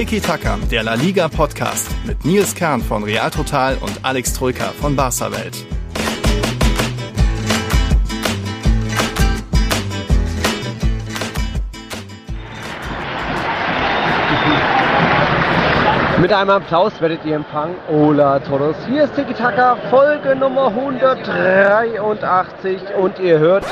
Tiki Taka, der La Liga Podcast mit Nils Kern von Real Total und Alex Troika von Barca Welt. Mit einem Applaus werdet ihr empfangen. Hola todos. Hier ist Tiki Taka, Folge Nummer 183 und ihr hört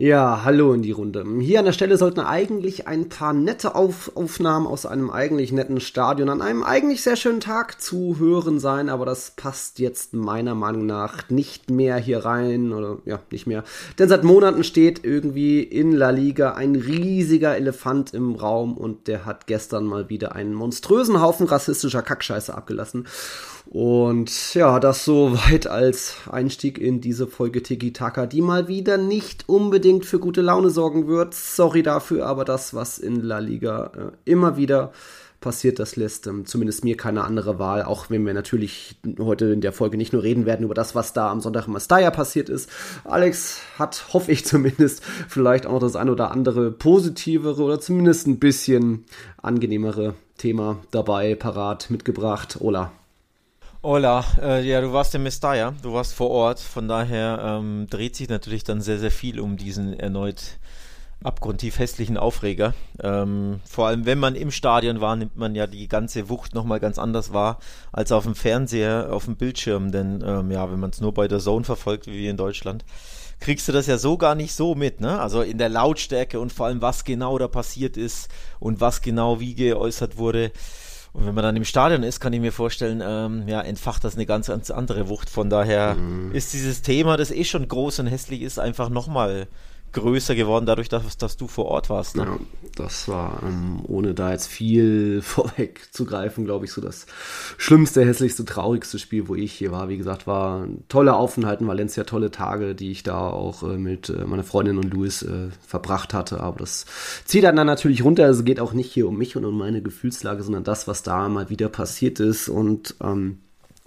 ja, hallo in die Runde. Hier an der Stelle sollten eigentlich ein paar nette Auf Aufnahmen aus einem eigentlich netten Stadion an einem eigentlich sehr schönen Tag zu hören sein, aber das passt jetzt meiner Meinung nach nicht mehr hier rein oder ja, nicht mehr. Denn seit Monaten steht irgendwie in La Liga ein riesiger Elefant im Raum und der hat gestern mal wieder einen monströsen Haufen rassistischer Kackscheiße abgelassen. Und ja, das so weit als Einstieg in diese Folge Tiki Taka, die mal wieder nicht unbedingt für gute Laune sorgen wird. Sorry dafür, aber das, was in La Liga äh, immer wieder passiert, das lässt ähm, zumindest mir keine andere Wahl, auch wenn wir natürlich heute in der Folge nicht nur reden werden über das, was da am Sonntag in Mastaya passiert ist. Alex hat, hoffe ich zumindest, vielleicht auch noch das ein oder andere positivere oder zumindest ein bisschen angenehmere Thema dabei parat mitgebracht. Ola. Hola, äh, ja, du warst in Mestalla, du warst vor Ort, von daher ähm, dreht sich natürlich dann sehr, sehr viel um diesen erneut abgrundtief hässlichen Aufreger. Ähm, vor allem, wenn man im Stadion war, nimmt man ja die ganze Wucht nochmal ganz anders wahr als auf dem Fernseher, auf dem Bildschirm, denn ähm, ja, wenn man es nur bei der Zone verfolgt, wie wir in Deutschland, kriegst du das ja so gar nicht so mit, ne? Also in der Lautstärke und vor allem, was genau da passiert ist und was genau wie geäußert wurde. Und wenn man dann im Stadion ist, kann ich mir vorstellen, ähm, ja, entfacht das eine ganz, ganz andere Wucht. Von daher mhm. ist dieses Thema, das eh schon groß und hässlich ist, einfach nochmal größer geworden, dadurch, dass, dass du vor Ort warst. Ne? Ja, das war, ähm, ohne da jetzt viel vorweg zu greifen, glaube ich, so das schlimmste, hässlichste, traurigste Spiel, wo ich hier war. Wie gesagt, war ein toller Aufenthalt in Valencia, tolle Tage, die ich da auch äh, mit äh, meiner Freundin und Luis äh, verbracht hatte. Aber das zieht dann, dann natürlich runter. Also geht auch nicht hier um mich und um meine Gefühlslage, sondern das, was da mal wieder passiert ist. Und ähm,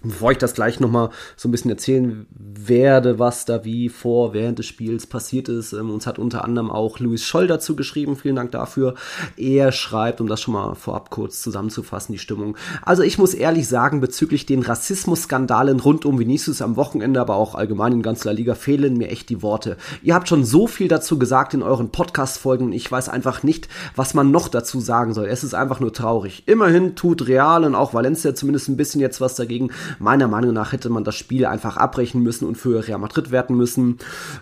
Bevor ich das gleich nochmal so ein bisschen erzählen werde, was da wie vor, während des Spiels passiert ist. Ähm, uns hat unter anderem auch Luis Scholl dazu geschrieben. Vielen Dank dafür. Er schreibt, um das schon mal vorab kurz zusammenzufassen, die Stimmung. Also ich muss ehrlich sagen, bezüglich den Rassismusskandalen rund um Vinicius am Wochenende, aber auch allgemein in ganz La Liga, fehlen mir echt die Worte. Ihr habt schon so viel dazu gesagt in euren Podcast-Folgen. Ich weiß einfach nicht, was man noch dazu sagen soll. Es ist einfach nur traurig. Immerhin tut Real und auch Valencia zumindest ein bisschen jetzt was dagegen Meiner Meinung nach hätte man das Spiel einfach abbrechen müssen und für Real Madrid werten müssen.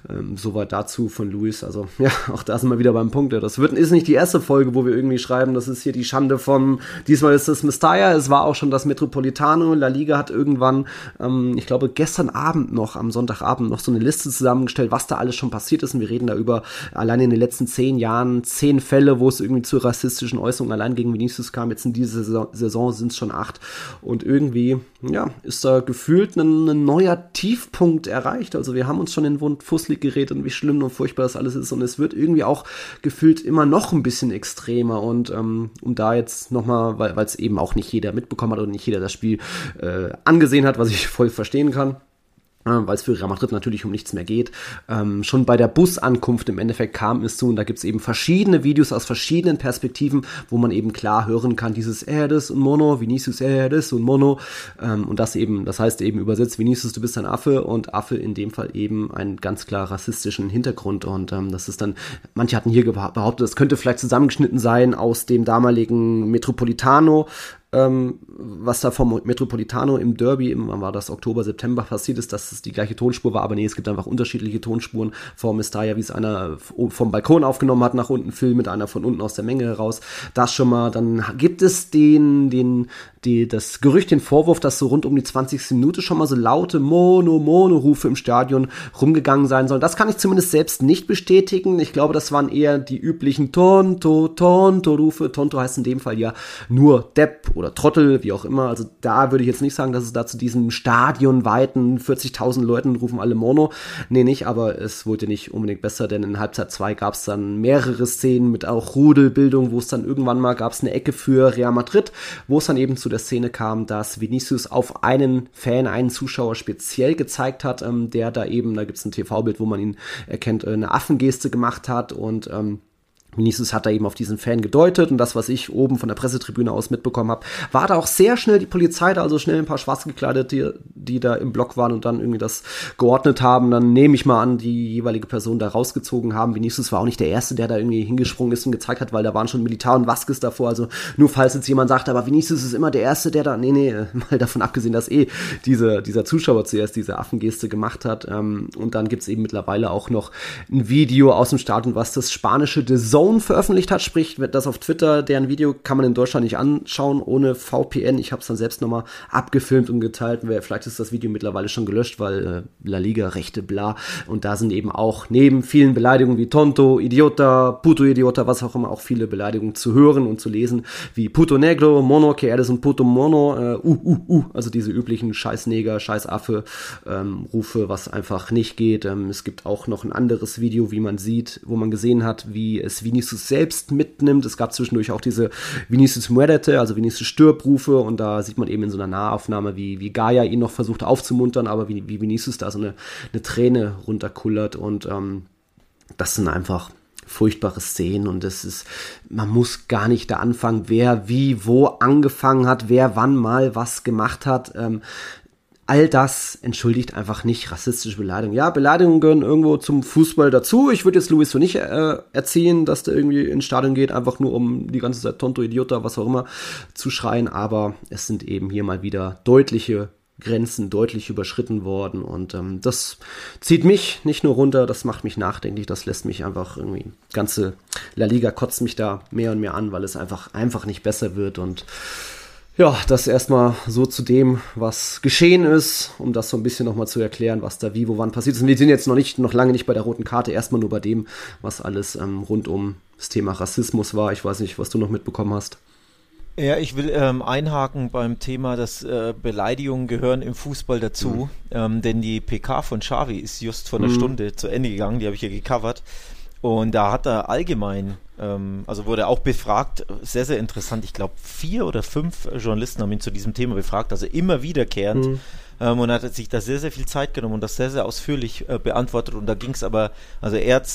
Ähm, soweit dazu von Luis. Also ja, auch da sind wir wieder beim Punkt. Das wird, ist nicht die erste Folge, wo wir irgendwie schreiben, das ist hier die Schande von, diesmal ist es Mestalla, es war auch schon das Metropolitano. La Liga hat irgendwann, ähm, ich glaube gestern Abend noch, am Sonntagabend noch so eine Liste zusammengestellt, was da alles schon passiert ist. Und wir reden da über allein in den letzten zehn Jahren zehn Fälle, wo es irgendwie zu rassistischen Äußerungen allein gegen Vinicius kam. Jetzt in dieser Saison, Saison sind es schon acht. Und irgendwie, ja, ist da gefühlt ein, ein, neuer Tiefpunkt erreicht. Also wir haben uns schon in Wund fusselig geredet und wie schlimm und furchtbar das alles ist. Und es wird irgendwie auch gefühlt immer noch ein bisschen extremer. Und ähm, um da jetzt nochmal, weil es eben auch nicht jeder mitbekommen hat und nicht jeder das Spiel äh, angesehen hat, was ich voll verstehen kann weil es für Real Madrid natürlich um nichts mehr geht. Ähm, schon bei der Busankunft im Endeffekt kam es zu und da gibt es eben verschiedene Videos aus verschiedenen Perspektiven, wo man eben klar hören kann, dieses Erdes und Mono, Vinicius Erdes und Mono ähm, und das eben, das heißt eben übersetzt, Vinicius, du bist ein Affe und Affe in dem Fall eben einen ganz klar rassistischen Hintergrund und ähm, das ist dann, manche hatten hier behauptet, das könnte vielleicht zusammengeschnitten sein aus dem damaligen Metropolitano, ähm, was da vom Metropolitano im Derby, im, wann war das, Oktober, September passiert ist, dass es die gleiche Tonspur war, aber nee, es gibt einfach unterschiedliche Tonspuren vor Mestalla, wie es einer vom Balkon aufgenommen hat, nach unten Film mit einer von unten aus der Menge heraus. Das schon mal, dann gibt es den, den, die, das Gerücht, den Vorwurf, dass so rund um die 20. Minute schon mal so laute Mono, Mono-Rufe im Stadion rumgegangen sein sollen. Das kann ich zumindest selbst nicht bestätigen. Ich glaube, das waren eher die üblichen Tonto, Tonto-Rufe. Tonto heißt in dem Fall ja nur Depp oder Trottel, wie auch immer. Also da würde ich jetzt nicht sagen, dass es da zu diesem stadionweiten 40.000 Leuten rufen alle Mono. Nee, nicht, aber es wurde nicht unbedingt besser, denn in Halbzeit 2 gab es dann mehrere Szenen mit auch Rudelbildung, wo es dann irgendwann mal gab es eine Ecke für Real Madrid, wo es dann eben zu der Szene kam, dass Vinicius auf einen Fan, einen Zuschauer speziell gezeigt hat, ähm, der da eben, da gibt es ein TV-Bild, wo man ihn erkennt, äh, eine Affengeste gemacht hat und ähm, Vinicius hat da eben auf diesen Fan gedeutet und das, was ich oben von der Pressetribüne aus mitbekommen habe, war da auch sehr schnell die Polizei da, also schnell ein paar schwarz gekleidete, die, da im Block waren und dann irgendwie das geordnet haben. Dann nehme ich mal an, die jeweilige Person da rausgezogen haben. Vinicius war auch nicht der Erste, der da irgendwie hingesprungen ist und gezeigt hat, weil da waren schon Militar und Vasquez davor. Also nur falls jetzt jemand sagt, aber Vinicius ist immer der Erste, der da, nee, nee, mal davon abgesehen, dass eh diese, dieser Zuschauer zuerst diese Affengeste gemacht hat. Ähm, und dann gibt's eben mittlerweile auch noch ein Video aus dem Stadion, was das spanische The Zone Zone veröffentlicht hat, sprich das auf Twitter, deren Video kann man in Deutschland nicht anschauen ohne VPN. Ich habe es dann selbst nochmal abgefilmt und geteilt. Vielleicht ist das Video mittlerweile schon gelöscht, weil äh, La Liga, Rechte, bla. Und da sind eben auch neben vielen Beleidigungen wie Tonto, Idiota, Puto Idiota, was auch immer, auch viele Beleidigungen zu hören und zu lesen, wie Puto Negro, Mono, que eres un Puto Mono, äh, uh, uh, uh, also diese üblichen Scheißneger, Scheißaffe ähm, Rufe, was einfach nicht geht. Ähm, es gibt auch noch ein anderes Video, wie man sieht, wo man gesehen hat, wie es Vinicius Vinicius selbst mitnimmt. Es gab zwischendurch auch diese Vinicius Muerte, also Vinicius Stirbrufe und da sieht man eben in so einer Nahaufnahme, wie, wie Gaia ihn noch versucht aufzumuntern, aber wie, wie Vinicius da so eine, eine Träne runterkullert und ähm, das sind einfach furchtbare Szenen und es ist, man muss gar nicht da anfangen, wer wie wo angefangen hat, wer wann mal was gemacht hat. Ähm, all das entschuldigt einfach nicht rassistische Beleidigungen. Ja, Beleidigungen gehören irgendwo zum Fußball dazu. Ich würde jetzt Luis so nicht äh, erzählen, dass der irgendwie ins Stadion geht, einfach nur um die ganze Zeit Tonto, Idiota, was auch immer zu schreien. Aber es sind eben hier mal wieder deutliche Grenzen deutlich überschritten worden und ähm, das zieht mich nicht nur runter, das macht mich nachdenklich, das lässt mich einfach irgendwie ganze La Liga kotzt mich da mehr und mehr an, weil es einfach einfach nicht besser wird und ja, das erstmal so zu dem, was geschehen ist, um das so ein bisschen nochmal zu erklären, was da wie, wo, wann passiert ist. Und wir sind jetzt noch nicht, noch lange nicht bei der roten Karte, erstmal nur bei dem, was alles ähm, rund um das Thema Rassismus war. Ich weiß nicht, was du noch mitbekommen hast. Ja, ich will ähm, einhaken beim Thema, dass äh, Beleidigungen gehören im Fußball dazu, mhm. ähm, denn die PK von Xavi ist just vor einer mhm. Stunde zu Ende gegangen, die habe ich ja gecovert. Und da hat er allgemein, ähm, also wurde auch befragt, sehr, sehr interessant. Ich glaube, vier oder fünf Journalisten haben ihn zu diesem Thema befragt, also immer wiederkehrend. Mhm. Ähm, und hat sich da sehr, sehr viel Zeit genommen und das sehr, sehr ausführlich äh, beantwortet. Und da ging es aber, also er hat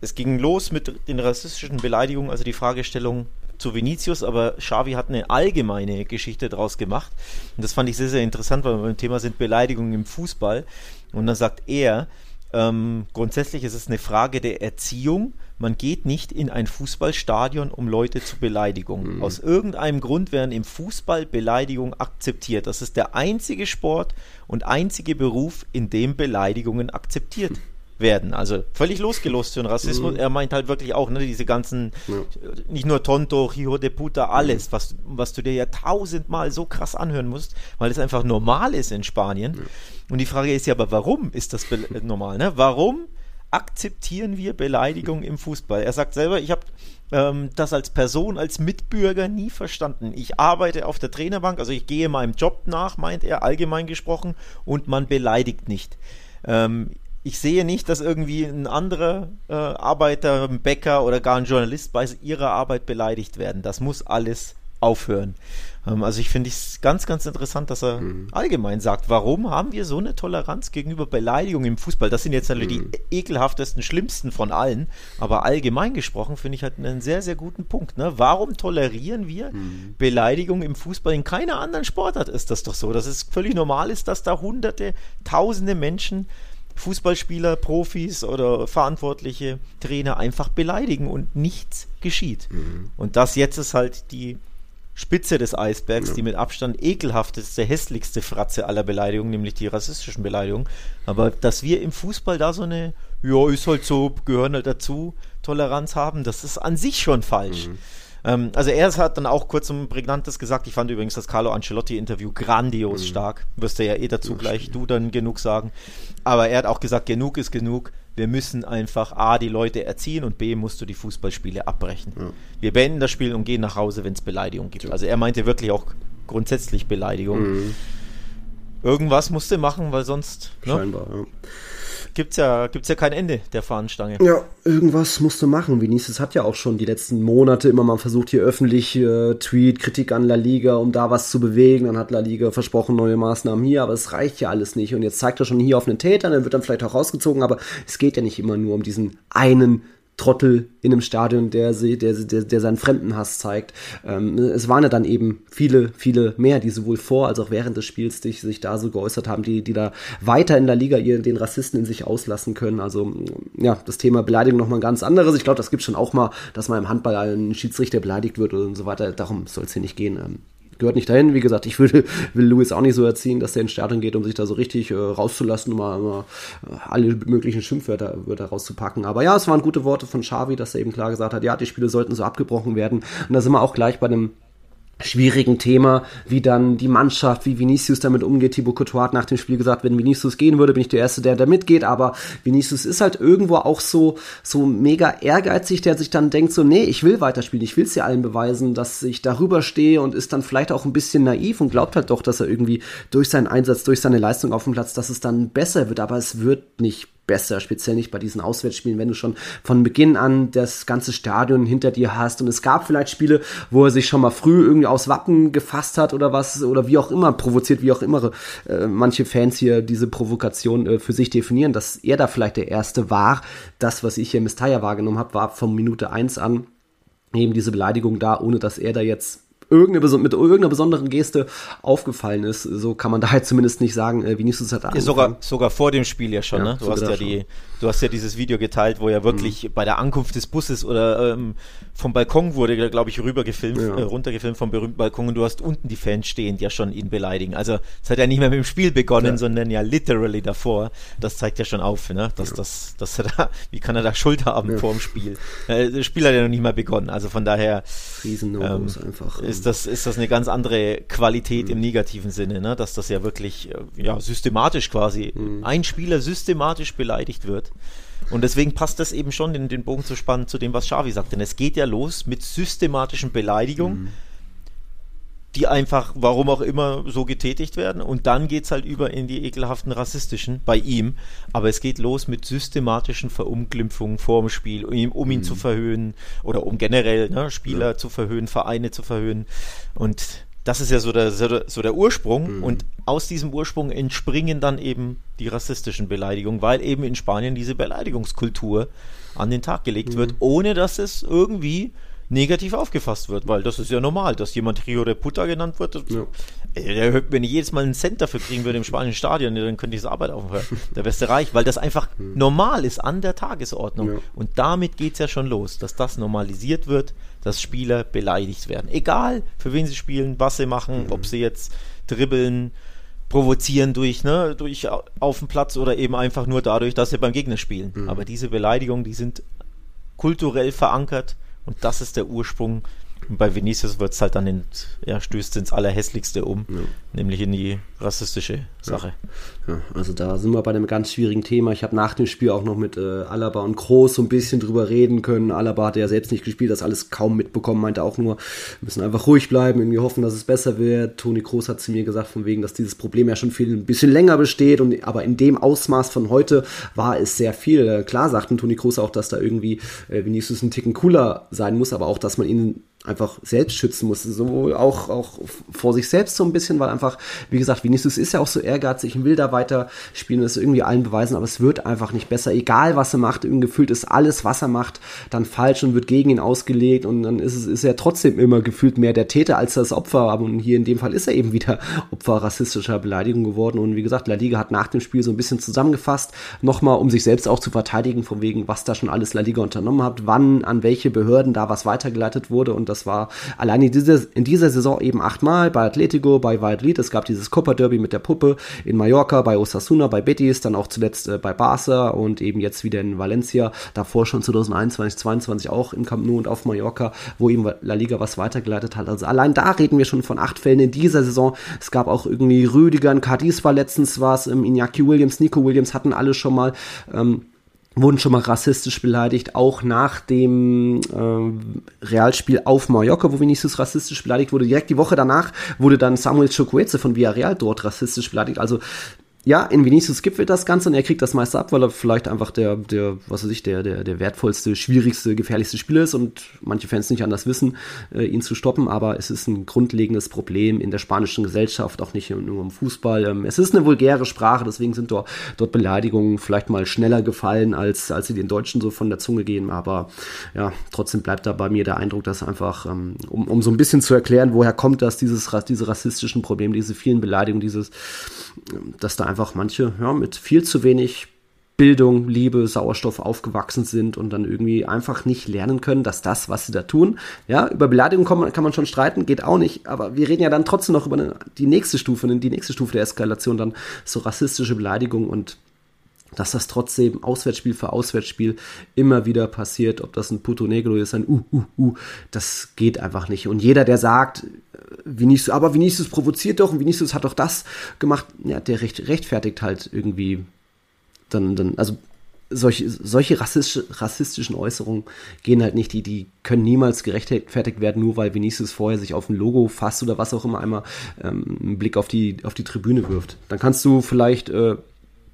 es ging los mit den rassistischen Beleidigungen, also die Fragestellung zu Vinicius, aber Xavi hat eine allgemeine Geschichte daraus gemacht. Und das fand ich sehr, sehr interessant, weil wir beim Thema sind Beleidigungen im Fußball. Und dann sagt er, ähm, grundsätzlich ist es eine Frage der Erziehung. Man geht nicht in ein Fußballstadion, um Leute zu beleidigen. Mhm. Aus irgendeinem Grund werden im Fußball Beleidigungen akzeptiert. Das ist der einzige Sport und einzige Beruf, in dem Beleidigungen akzeptiert werden. Also völlig losgelost für den Rassismus. Mhm. Er meint halt wirklich auch, ne, diese ganzen, ja. nicht nur Tonto, Hijo de Puta, alles, mhm. was, was du dir ja tausendmal so krass anhören musst, weil es einfach normal ist in Spanien. Ja. Und die Frage ist ja aber, warum ist das normal? Ne? Warum akzeptieren wir Beleidigung im Fußball? Er sagt selber, ich habe ähm, das als Person, als Mitbürger nie verstanden. Ich arbeite auf der Trainerbank, also ich gehe meinem Job nach, meint er, allgemein gesprochen, und man beleidigt nicht. Ähm, ich sehe nicht, dass irgendwie ein anderer äh, Arbeiter, ein Bäcker oder gar ein Journalist bei ihrer Arbeit beleidigt werden. Das muss alles aufhören. Ähm, also ich finde es ganz, ganz interessant, dass er mhm. allgemein sagt, warum haben wir so eine Toleranz gegenüber Beleidigungen im Fußball? Das sind jetzt alle mhm. die ekelhaftesten, schlimmsten von allen. Aber allgemein gesprochen finde ich halt einen sehr, sehr guten Punkt. Ne? Warum tolerieren wir mhm. Beleidigungen im Fußball? In keiner anderen Sportart ist das doch so. Dass es völlig normal ist, dass da hunderte, tausende Menschen Fußballspieler, Profis oder verantwortliche Trainer einfach beleidigen und nichts geschieht. Mhm. Und das jetzt ist halt die Spitze des Eisbergs, ja. die mit Abstand ekelhafteste, hässlichste Fratze aller Beleidigungen, nämlich die rassistischen Beleidigungen. Aber dass wir im Fußball da so eine, ja, ist halt so, gehören halt dazu, Toleranz haben, das ist an sich schon falsch. Mhm. Ähm, also er hat dann auch kurz ein prägnantes gesagt. Ich fand übrigens das Carlo Ancelotti-Interview grandios mhm. stark. Wirst du ja eh dazu ja, gleich stimmt. du dann genug sagen. Aber er hat auch gesagt, genug ist genug. Wir müssen einfach A, die Leute erziehen und B, musst du die Fußballspiele abbrechen. Ja. Wir beenden das Spiel und gehen nach Hause, wenn es Beleidigung gibt. Ja. Also er meinte wirklich auch grundsätzlich Beleidigung. Mhm. Irgendwas musste machen, weil sonst. Ne? Scheinbar, ja gibt's ja, gibt's ja kein Ende der Fahnenstange. Ja, irgendwas musst du machen. Vinicius hat ja auch schon die letzten Monate immer mal versucht, hier öffentlich äh, Tweet, Kritik an La Liga, um da was zu bewegen. Dann hat La Liga versprochen, neue Maßnahmen hier, aber es reicht ja alles nicht. Und jetzt zeigt er schon hier auf einen Täter, dann wird dann vielleicht auch rausgezogen, aber es geht ja nicht immer nur um diesen einen Trottel in einem Stadion, der, der, der, der seinen Fremdenhass zeigt. Ähm, es waren ja dann eben viele, viele mehr, die sowohl vor als auch während des Spiels sich, sich da so geäußert haben, die, die da weiter in der Liga ihr, den Rassisten in sich auslassen können. Also ja, das Thema Beleidigung nochmal ein ganz anderes. Ich glaube, das gibt schon auch mal, dass man im Handball ein Schiedsrichter beleidigt wird und so weiter. Darum soll es hier nicht gehen. Gehört nicht dahin. Wie gesagt, ich würde, will Louis auch nicht so erziehen, dass er ins Stadion geht, um sich da so richtig äh, rauszulassen, um mal, mal äh, alle möglichen Schimpfwörter Wörter rauszupacken. Aber ja, es waren gute Worte von Xavi, dass er eben klar gesagt hat, ja, die Spiele sollten so abgebrochen werden. Und da sind wir auch gleich bei einem schwierigen Thema, wie dann die Mannschaft, wie Vinicius damit umgeht. Thibaut Courtois hat nach dem Spiel gesagt, wenn Vinicius gehen würde, bin ich der Erste, der da mitgeht, aber Vinicius ist halt irgendwo auch so, so mega ehrgeizig, der sich dann denkt so, nee, ich will weiterspielen, ich will es ja allen beweisen, dass ich darüber stehe und ist dann vielleicht auch ein bisschen naiv und glaubt halt doch, dass er irgendwie durch seinen Einsatz, durch seine Leistung auf dem Platz, dass es dann besser wird, aber es wird nicht besser, speziell nicht bei diesen Auswärtsspielen, wenn du schon von Beginn an das ganze Stadion hinter dir hast. Und es gab vielleicht Spiele, wo er sich schon mal früh irgendwie aus Wappen gefasst hat oder was, oder wie auch immer, provoziert, wie auch immer äh, manche Fans hier diese Provokation äh, für sich definieren, dass er da vielleicht der Erste war. Das, was ich hier Mistaya wahrgenommen habe, war von Minute eins an eben diese Beleidigung da, ohne dass er da jetzt irgendeine, mit irgendeiner besonderen Geste aufgefallen ist. So kann man da halt zumindest nicht sagen, äh, Vinicius hat ja, sogar, sogar vor dem Spiel ja schon, ja, ne? Du hast ja die, du hast ja dieses Video geteilt, wo ja wirklich mhm. bei der Ankunft des Busses oder ähm, vom Balkon wurde, glaube ich, rübergefilmt, ja. äh, runtergefilmt vom berühmten Balkon und du hast unten die Fans stehend ja schon ihn beleidigen. Also es hat ja nicht mehr mit dem Spiel begonnen, ja. sondern ja literally davor. Das zeigt ja schon auf, ne? Dass, das, dass er da, wie kann er da Schuld haben vor dem Spiel? Äh, das Spiel hat ja noch nicht mal begonnen. Also von daher ähm, einfach. Ist das, ist das eine ganz andere Qualität mhm. im negativen Sinne, ne? Dass das ja wirklich äh, ja, systematisch quasi mhm. ein Spieler systematisch beleidigt wird. Und deswegen passt das eben schon in den Bogen zu spannen zu dem, was Xavi sagt. Denn es geht ja los mit systematischen Beleidigungen, mhm. Die einfach, warum auch immer, so getätigt werden. Und dann geht es halt über in die ekelhaften rassistischen bei ihm. Aber es geht los mit systematischen Verunglimpfungen vor dem Spiel, um ihn, um ihn mhm. zu verhöhnen oder um generell ne, Spieler ja. zu verhöhnen, Vereine zu verhöhnen. Und das ist ja so der, so der Ursprung. Mhm. Und aus diesem Ursprung entspringen dann eben die rassistischen Beleidigungen, weil eben in Spanien diese Beleidigungskultur an den Tag gelegt mhm. wird, ohne dass es irgendwie negativ aufgefasst wird, weil das ist ja normal, dass jemand Rio de Puta genannt wird. Ja. Ey, wenn ich jedes Mal einen Cent dafür kriegen würde im spanischen Stadion, dann könnte ich das Arbeit aufhören. Der beste Reich, weil das einfach mhm. normal ist an der Tagesordnung. Ja. Und damit geht es ja schon los, dass das normalisiert wird, dass Spieler beleidigt werden. Egal, für wen sie spielen, was sie machen, mhm. ob sie jetzt dribbeln, provozieren durch, ne, durch auf dem Platz oder eben einfach nur dadurch, dass sie beim Gegner spielen. Mhm. Aber diese Beleidigungen, die sind kulturell verankert und das ist der Ursprung und bei Vinicius wird es halt dann in, ja, stößt ins Allerhässlichste um, ja. nämlich in die rassistische Sache. Ja. ja. also da sind wir bei einem ganz schwierigen Thema. Ich habe nach dem Spiel auch noch mit äh, Alaba und Groß so ein bisschen drüber reden können. Alaba hat ja selbst nicht gespielt, das alles kaum mitbekommen, meinte auch nur, wir müssen einfach ruhig bleiben, irgendwie hoffen, dass es besser wird. Toni Groß hat zu mir gesagt, von wegen, dass dieses Problem ja schon viel ein bisschen länger besteht und aber in dem Ausmaß von heute war es sehr viel. Äh, klar sagten Toni Groß auch, dass da irgendwie äh, Vinicius ein Ticken cooler sein muss, aber auch, dass man ihn einfach selbst schützen muss, sowohl auch, auch vor sich selbst so ein bisschen, weil einfach, wie gesagt, Vinicius ist ja auch so ehrgeizig und will da weiter spielen es irgendwie allen beweisen, aber es wird einfach nicht besser, egal was er macht, irgendwie gefühlt ist alles, was er macht, dann falsch und wird gegen ihn ausgelegt und dann ist es, ist er trotzdem immer gefühlt mehr der Täter als das Opfer, aber hier in dem Fall ist er eben wieder Opfer rassistischer Beleidigung geworden und wie gesagt, La Liga hat nach dem Spiel so ein bisschen zusammengefasst, nochmal, um sich selbst auch zu verteidigen, von wegen, was da schon alles La Liga unternommen hat, wann, an welche Behörden da was weitergeleitet wurde und das das war allein in dieser, in dieser Saison eben achtmal bei Atletico, bei Valladolid. Es gab dieses Copa Derby mit der Puppe in Mallorca, bei Osasuna, bei Betis, dann auch zuletzt äh, bei Barca und eben jetzt wieder in Valencia. Davor schon 2021, 2022 auch im Camp Nou und auf Mallorca, wo eben La Liga was weitergeleitet hat. Also allein da reden wir schon von acht Fällen in dieser Saison. Es gab auch irgendwie Rüdiger, Cadiz war letztens was, ähm, Iñaki Williams, Nico Williams hatten alle schon mal. Ähm, wurden schon mal rassistisch beleidigt, auch nach dem äh, Realspiel auf Mallorca, wo Vinicius rassistisch beleidigt wurde. Direkt die Woche danach wurde dann Samuel Chukwueze von Villarreal dort rassistisch beleidigt. Also ja, in Vinicius wir das Ganze und er kriegt das meiste ab, weil er vielleicht einfach der, der, was weiß ich, der, der, der wertvollste, schwierigste, gefährlichste Spieler ist und manche Fans nicht anders wissen, äh, ihn zu stoppen, aber es ist ein grundlegendes Problem in der spanischen Gesellschaft, auch nicht nur im Fußball. Ähm, es ist eine vulgäre Sprache, deswegen sind dort, dort Beleidigungen vielleicht mal schneller gefallen, als, als sie den Deutschen so von der Zunge gehen, aber ja, trotzdem bleibt da bei mir der Eindruck, dass einfach, ähm, um, um so ein bisschen zu erklären, woher kommt das, dieses, diese rassistischen Probleme, diese vielen Beleidigungen, dieses, dass da einfach einfach manche ja, mit viel zu wenig Bildung, Liebe, Sauerstoff aufgewachsen sind und dann irgendwie einfach nicht lernen können, dass das, was sie da tun, ja, über Beleidigung kann man, kann man schon streiten, geht auch nicht, aber wir reden ja dann trotzdem noch über eine, die nächste Stufe, die nächste Stufe der Eskalation, dann so rassistische Beleidigung und dass das trotzdem Auswärtsspiel für Auswärtsspiel immer wieder passiert, ob das ein Puto Negro ist, ein Uh, Uh, Uh, das geht einfach nicht. Und jeder, der sagt, Vinicius, aber Vinicius provoziert doch und Vinicius hat doch das gemacht, ja, der recht, rechtfertigt halt irgendwie dann, dann, also solche, solche rassistisch, rassistischen Äußerungen gehen halt nicht, die, die können niemals gerechtfertigt werden, nur weil Vinicius vorher sich auf ein Logo fasst oder was auch immer einmal ähm, einen Blick auf die, auf die Tribüne wirft. Dann kannst du vielleicht äh,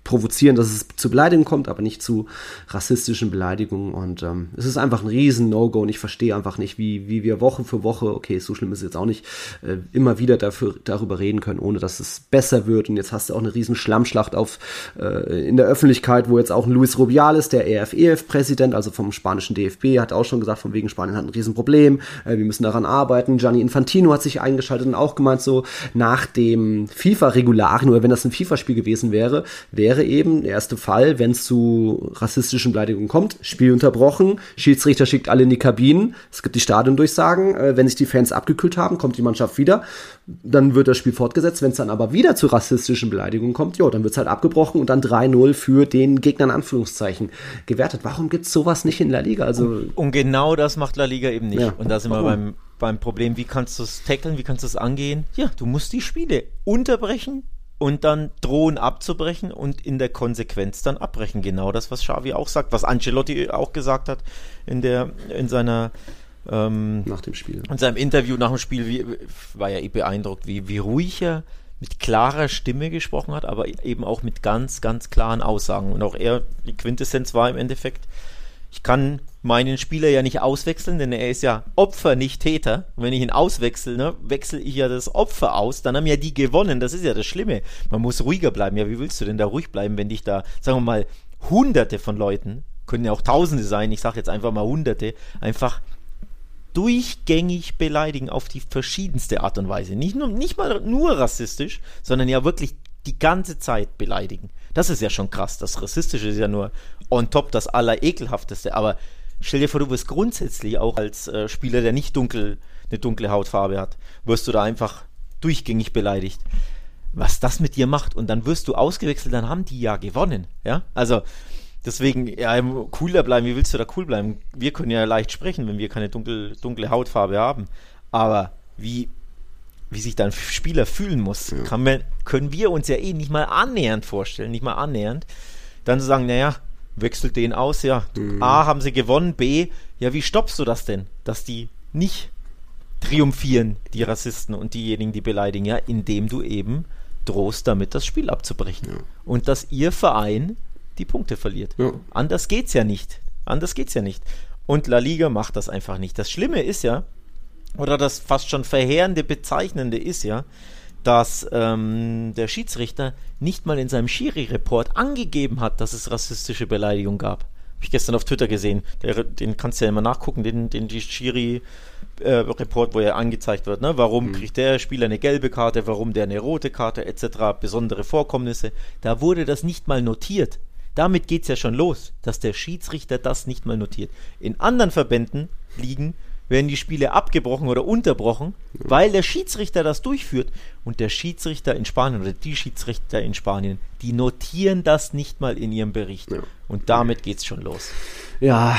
provozieren, dass es zu Beleidigungen kommt, aber nicht zu rassistischen Beleidigungen. Und ähm, es ist einfach ein riesen No-Go und ich verstehe einfach nicht, wie, wie wir Woche für Woche, okay, so schlimm ist es jetzt auch nicht, äh, immer wieder dafür, darüber reden können, ohne dass es besser wird. Und jetzt hast du auch eine riesen Schlammschlacht auf, äh, in der Öffentlichkeit, wo jetzt auch ein Luis Rubiales, der EFEF-Präsident, also vom spanischen DFB, hat auch schon gesagt, von wegen Spanien hat ein Riesenproblem, äh, wir müssen daran arbeiten. Gianni Infantino hat sich eingeschaltet und auch gemeint, so nach dem FIFA-Regularen oder wenn das ein FIFA-Spiel gewesen wäre, wäre wäre eben der erste Fall, wenn es zu rassistischen Beleidigungen kommt, Spiel unterbrochen, Schiedsrichter schickt alle in die Kabinen, es gibt die Stadiondurchsagen, äh, wenn sich die Fans abgekühlt haben, kommt die Mannschaft wieder, dann wird das Spiel fortgesetzt, wenn es dann aber wieder zu rassistischen Beleidigungen kommt, ja, dann wird es halt abgebrochen und dann 3-0 für den Gegner in Anführungszeichen gewertet. Warum gibt es sowas nicht in La Liga? Also, und, und, genau das macht La Liga eben nicht. Ja, und da sind warum? wir beim, beim Problem, wie kannst du es tackeln, wie kannst du es angehen? Ja, du musst die Spiele unterbrechen, und dann drohen abzubrechen und in der Konsequenz dann abbrechen. Genau das, was Xavi auch sagt, was Ancelotti auch gesagt hat in der in seiner ähm, nach dem Spiel. In seinem Interview nach dem Spiel wie, war ja eh beeindruckt, wie, wie ruhig er mit klarer Stimme gesprochen hat, aber eben auch mit ganz, ganz klaren Aussagen. Und auch er, die Quintessenz war im Endeffekt, ich kann meinen Spieler ja nicht auswechseln, denn er ist ja Opfer, nicht Täter. Und wenn ich ihn auswechsel, ne, wechsle ich ja das Opfer aus, dann haben ja die gewonnen. Das ist ja das Schlimme. Man muss ruhiger bleiben. Ja, wie willst du denn da ruhig bleiben, wenn dich da, sagen wir mal, hunderte von Leuten, können ja auch tausende sein, ich sage jetzt einfach mal hunderte, einfach durchgängig beleidigen auf die verschiedenste Art und Weise. Nicht, nur, nicht mal nur rassistisch, sondern ja wirklich die ganze Zeit beleidigen. Das ist ja schon krass. Das Rassistische ist ja nur on top das Allerekelhafteste. Aber stell dir vor, du wirst grundsätzlich auch als äh, Spieler, der nicht dunkel, eine dunkle Hautfarbe hat, wirst du da einfach durchgängig beleidigt. Was das mit dir macht und dann wirst du ausgewechselt, dann haben die ja gewonnen. Ja, also deswegen ja, cooler bleiben. Wie willst du da cool bleiben? Wir können ja leicht sprechen, wenn wir keine dunkel, dunkle Hautfarbe haben. Aber wie wie sich dein Spieler fühlen muss, ja. man, können wir uns ja eh nicht mal annähernd vorstellen, nicht mal annähernd. Dann zu sagen, naja, wechselt den aus, ja. Mhm. A, haben sie gewonnen, B, ja, wie stoppst du das denn, dass die nicht triumphieren, die Rassisten und diejenigen, die beleidigen, ja, indem du eben drohst, damit das Spiel abzubrechen. Ja. Und dass ihr Verein die Punkte verliert. Ja. Anders geht's ja nicht. Anders geht's ja nicht. Und La Liga macht das einfach nicht. Das Schlimme ist ja, oder das fast schon verheerende, bezeichnende ist ja, dass ähm, der Schiedsrichter nicht mal in seinem Schiri-Report angegeben hat, dass es rassistische Beleidigung gab. Habe ich gestern auf Twitter gesehen. Der, den kannst du ja immer nachgucken, den, den die Schiri-Report, äh, wo er angezeigt wird. Ne? Warum mhm. kriegt der Spieler eine gelbe Karte, warum der eine rote Karte etc., besondere Vorkommnisse. Da wurde das nicht mal notiert. Damit geht es ja schon los, dass der Schiedsrichter das nicht mal notiert. In anderen Verbänden liegen werden die Spiele abgebrochen oder unterbrochen, weil der Schiedsrichter das durchführt. Und der Schiedsrichter in Spanien oder die Schiedsrichter in Spanien, die notieren das nicht mal in ihrem Bericht. Ja. Und damit geht es schon los. Ja,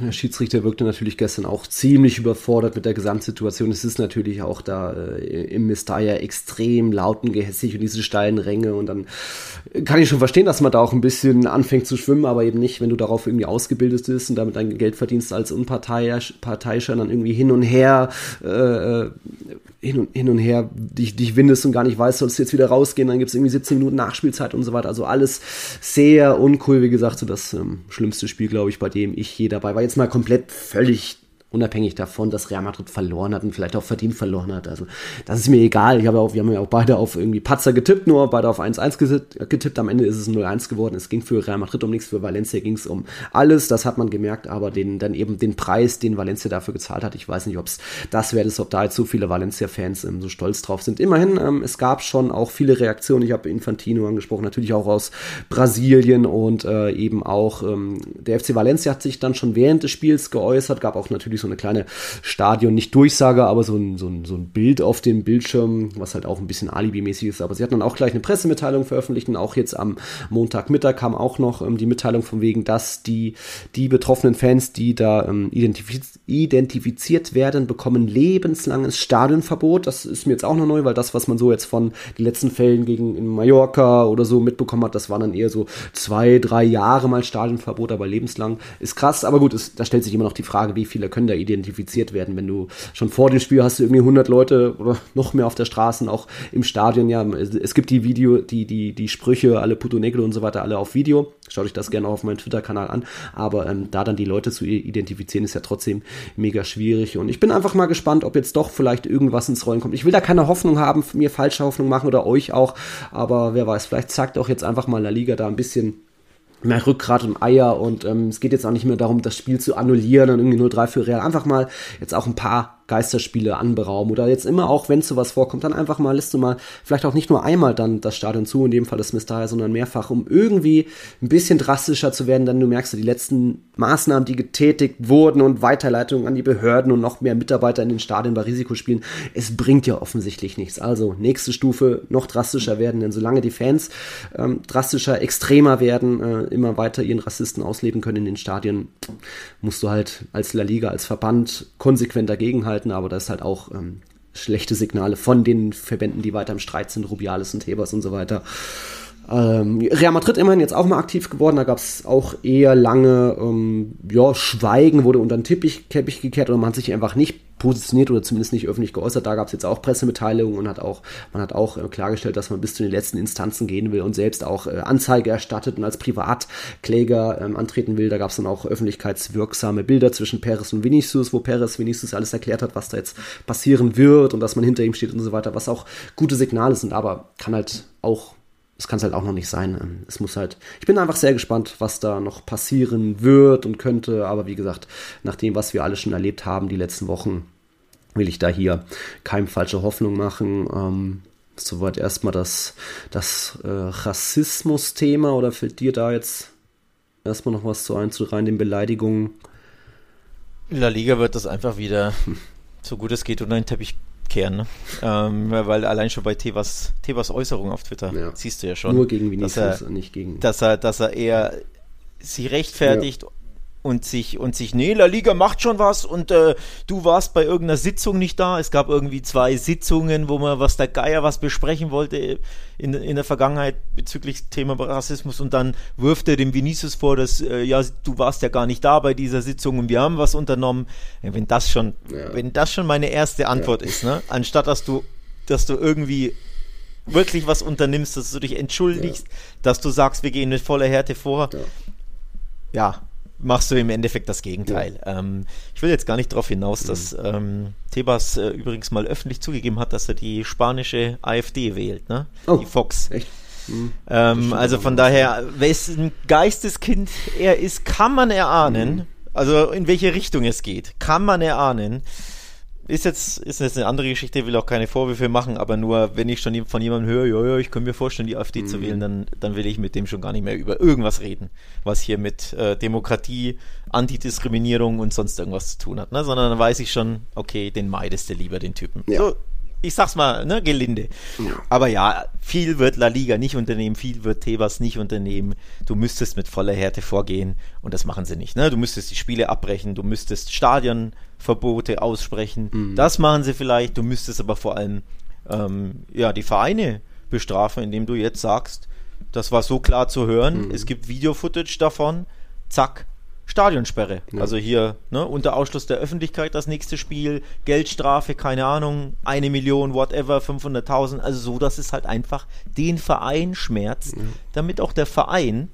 der Schiedsrichter wirkte natürlich gestern auch ziemlich überfordert mit der Gesamtsituation. Es ist natürlich auch da äh, im Mestalla extrem laut und gehässig und diese steilen Ränge. Und dann kann ich schon verstehen, dass man da auch ein bisschen anfängt zu schwimmen, aber eben nicht, wenn du darauf irgendwie ausgebildet bist und damit dein Geld verdienst als Unparteiischer, dann irgendwie hin und her äh, hin und, hin und her dich, dich windest und gar nicht weißt, sollst du jetzt wieder rausgehen, dann gibt es irgendwie 17 Minuten Nachspielzeit und so weiter. Also alles sehr uncool, wie gesagt, so das ähm, schlimmste Spiel, glaube ich, bei dem ich je dabei war. Jetzt mal komplett völlig unabhängig davon, dass Real Madrid verloren hat und vielleicht auch verdient verloren hat. Also das ist mir egal. Ich habe auch, wir haben ja auch beide auf irgendwie Patzer getippt, nur beide auf 1-1 getippt. Am Ende ist es 0-1 geworden. Es ging für Real Madrid um nichts, für Valencia ging es um alles. Das hat man gemerkt, aber den, dann eben den Preis, den Valencia dafür gezahlt hat. Ich weiß nicht, ob es das ist, ob da jetzt so viele Valencia-Fans ähm, so stolz drauf sind. Immerhin, ähm, es gab schon auch viele Reaktionen. Ich habe Infantino angesprochen, natürlich auch aus Brasilien und äh, eben auch ähm, der FC Valencia hat sich dann schon während des Spiels geäußert, gab auch natürlich so eine kleine Stadion, nicht Durchsage, aber so ein, so, ein, so ein Bild auf dem Bildschirm, was halt auch ein bisschen Alibi-mäßig ist. Aber sie hatten dann auch gleich eine Pressemitteilung veröffentlicht und auch jetzt am Montagmittag kam auch noch ähm, die Mitteilung von wegen, dass die, die betroffenen Fans, die da ähm, identifiz identifiziert werden, bekommen lebenslanges Stadionverbot. Das ist mir jetzt auch noch neu, weil das, was man so jetzt von den letzten Fällen gegen in Mallorca oder so mitbekommen hat, das waren dann eher so zwei, drei Jahre mal Stadionverbot, aber lebenslang ist krass. Aber gut, es, da stellt sich immer noch die Frage, wie viele können da identifiziert werden. Wenn du schon vor dem Spiel hast du irgendwie 100 Leute oder noch mehr auf der Straße, auch im Stadion. Ja, es gibt die Video, die, die, die Sprüche, alle Puto Negro und so weiter, alle auf Video. Schaut euch das gerne auch auf meinem Twitter-Kanal an. Aber ähm, da dann die Leute zu identifizieren, ist ja trotzdem mega schwierig. Und ich bin einfach mal gespannt, ob jetzt doch vielleicht irgendwas ins Rollen kommt. Ich will da keine Hoffnung haben, mir falsche Hoffnung machen oder euch auch. Aber wer weiß, vielleicht zeigt auch jetzt einfach mal La Liga da ein bisschen mehr Rückgrat und Eier und ähm, es geht jetzt auch nicht mehr darum, das Spiel zu annullieren und irgendwie 0-3 für Real. Einfach mal jetzt auch ein paar Geisterspiele anberauben oder jetzt immer auch, wenn sowas vorkommt, dann einfach mal, lässt du mal vielleicht auch nicht nur einmal dann das Stadion zu, in dem Fall das Mistaya, sondern mehrfach, um irgendwie ein bisschen drastischer zu werden, denn du merkst, die letzten Maßnahmen, die getätigt wurden und Weiterleitungen an die Behörden und noch mehr Mitarbeiter in den Stadien bei Risikospielen, es bringt ja offensichtlich nichts. Also nächste Stufe noch drastischer werden, denn solange die Fans ähm, drastischer, extremer werden, äh, immer weiter ihren Rassisten ausleben können in den Stadien, musst du halt als La Liga, als Verband konsequent dagegenhalten halten, aber das ist halt auch ähm, schlechte Signale von den Verbänden, die weiter im Streit sind, Rubiales und Hebers und so weiter. Ähm, Real Madrid immerhin jetzt auch mal aktiv geworden, da gab es auch eher lange ähm, ja, Schweigen, wurde unter den Teppich, Teppich gekehrt oder man hat sich einfach nicht positioniert oder zumindest nicht öffentlich geäußert. Da gab es jetzt auch Pressemitteilungen und hat auch, man hat auch äh, klargestellt, dass man bis zu den letzten Instanzen gehen will und selbst auch äh, Anzeige erstattet und als Privatkläger ähm, antreten will. Da gab es dann auch öffentlichkeitswirksame Bilder zwischen Perez und Vinicius, wo Perez Vinicius alles erklärt hat, was da jetzt passieren wird und dass man hinter ihm steht und so weiter, was auch gute Signale sind, aber kann halt auch das kann es halt auch noch nicht sein. Ähm, es muss halt, ich bin einfach sehr gespannt, was da noch passieren wird und könnte. Aber wie gesagt, nach dem, was wir alle schon erlebt haben die letzten Wochen, will ich da hier keine falsche Hoffnung machen. Ähm, soweit erstmal das, das äh, Rassismus-Thema oder fällt dir da jetzt erstmal noch was zu ein, zu rein den Beleidigungen? La Liga wird das einfach wieder, so gut es geht, unter den Teppich kehren. Ne? Ähm, weil allein schon bei Tebas, Tebas Äußerung auf Twitter ja. siehst du ja schon. Nur gegen Vinicius, dass er, nicht gegen. Dass er, dass er eher sie rechtfertigt ja und sich und sich, nee, La Liga macht schon was und äh, du warst bei irgendeiner Sitzung nicht da. Es gab irgendwie zwei Sitzungen, wo man was der Geier was besprechen wollte in, in der Vergangenheit bezüglich Thema Rassismus und dann wirft er dem Vinicius vor, dass äh, ja du warst ja gar nicht da bei dieser Sitzung und wir haben was unternommen. Ja, wenn das schon, ja. wenn das schon meine erste Antwort ja. ist, ne, anstatt dass du, dass du irgendwie wirklich was unternimmst, dass du dich entschuldigst, dass du sagst, wir gehen mit voller Härte vor. ja machst du im Endeffekt das Gegenteil. Ja. Ähm, ich will jetzt gar nicht darauf hinaus, mhm. dass ähm, Tebas äh, übrigens mal öffentlich zugegeben hat, dass er die spanische AfD wählt, ne? Oh, die Fox. Echt? Mhm. Ähm, also von daher, wessen Geisteskind er ist, kann man erahnen. Mhm. Also in welche Richtung es geht, kann man erahnen ist jetzt, ist jetzt eine andere Geschichte, will auch keine Vorwürfe machen, aber nur, wenn ich schon von jemandem höre, ja, ja, ich kann mir vorstellen, die AfD mhm. zu wählen, dann, dann will ich mit dem schon gar nicht mehr über irgendwas reden, was hier mit äh, Demokratie, Antidiskriminierung und sonst irgendwas zu tun hat, ne? sondern dann weiß ich schon, okay, den meidest du lieber, den Typen. Ja. So, ich sag's mal, ne, gelinde. Ja. Aber ja, viel wird La Liga nicht unternehmen, viel wird Tebas nicht unternehmen. Du müsstest mit voller Härte vorgehen und das machen sie nicht. Ne? Du müsstest die Spiele abbrechen, du müsstest Stadionverbote aussprechen. Mhm. Das machen sie vielleicht. Du müsstest aber vor allem ähm, ja die Vereine bestrafen, indem du jetzt sagst, das war so klar zu hören. Mhm. Es gibt Video-Footage davon. Zack, Stadionsperre. Ja. Also hier ne, unter Ausschluss der Öffentlichkeit das nächste Spiel, Geldstrafe, keine Ahnung, eine Million, whatever, 500.000. Also so, dass es halt einfach den Verein schmerzt, ja. damit auch der Verein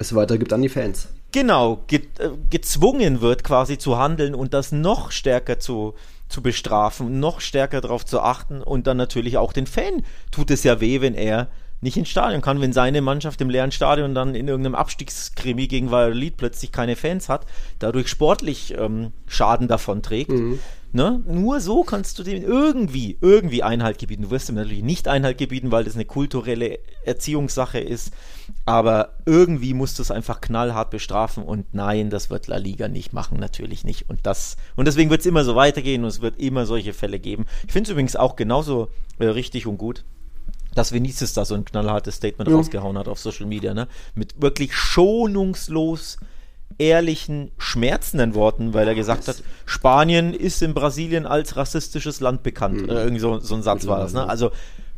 es weitergibt an die Fans. Genau, ge äh, gezwungen wird quasi zu handeln und das noch stärker zu, zu bestrafen, noch stärker darauf zu achten und dann natürlich auch den Fan tut es ja weh, wenn er nicht ins Stadion kann, wenn seine Mannschaft im leeren Stadion dann in irgendeinem Abstiegskrimi gegen Valladolid plötzlich keine Fans hat, dadurch sportlich ähm, Schaden davon trägt. Mhm. Ne? Nur so kannst du dem irgendwie, irgendwie Einhalt gebieten. Du wirst ihm natürlich nicht Einhalt gebieten, weil das eine kulturelle Erziehungssache ist, aber irgendwie musst du es einfach knallhart bestrafen und nein, das wird La Liga nicht machen, natürlich nicht. Und das, und deswegen wird es immer so weitergehen und es wird immer solche Fälle geben. Ich finde es übrigens auch genauso äh, richtig und gut, dass Vinicius da so ein knallhartes Statement ja. rausgehauen hat auf Social Media, ne? Mit wirklich schonungslos ehrlichen, schmerzenden Worten, weil er gesagt hat, Spanien ist in Brasilien als rassistisches Land bekannt. Mhm. irgendwie so, so ein Satz war das. Ne? Also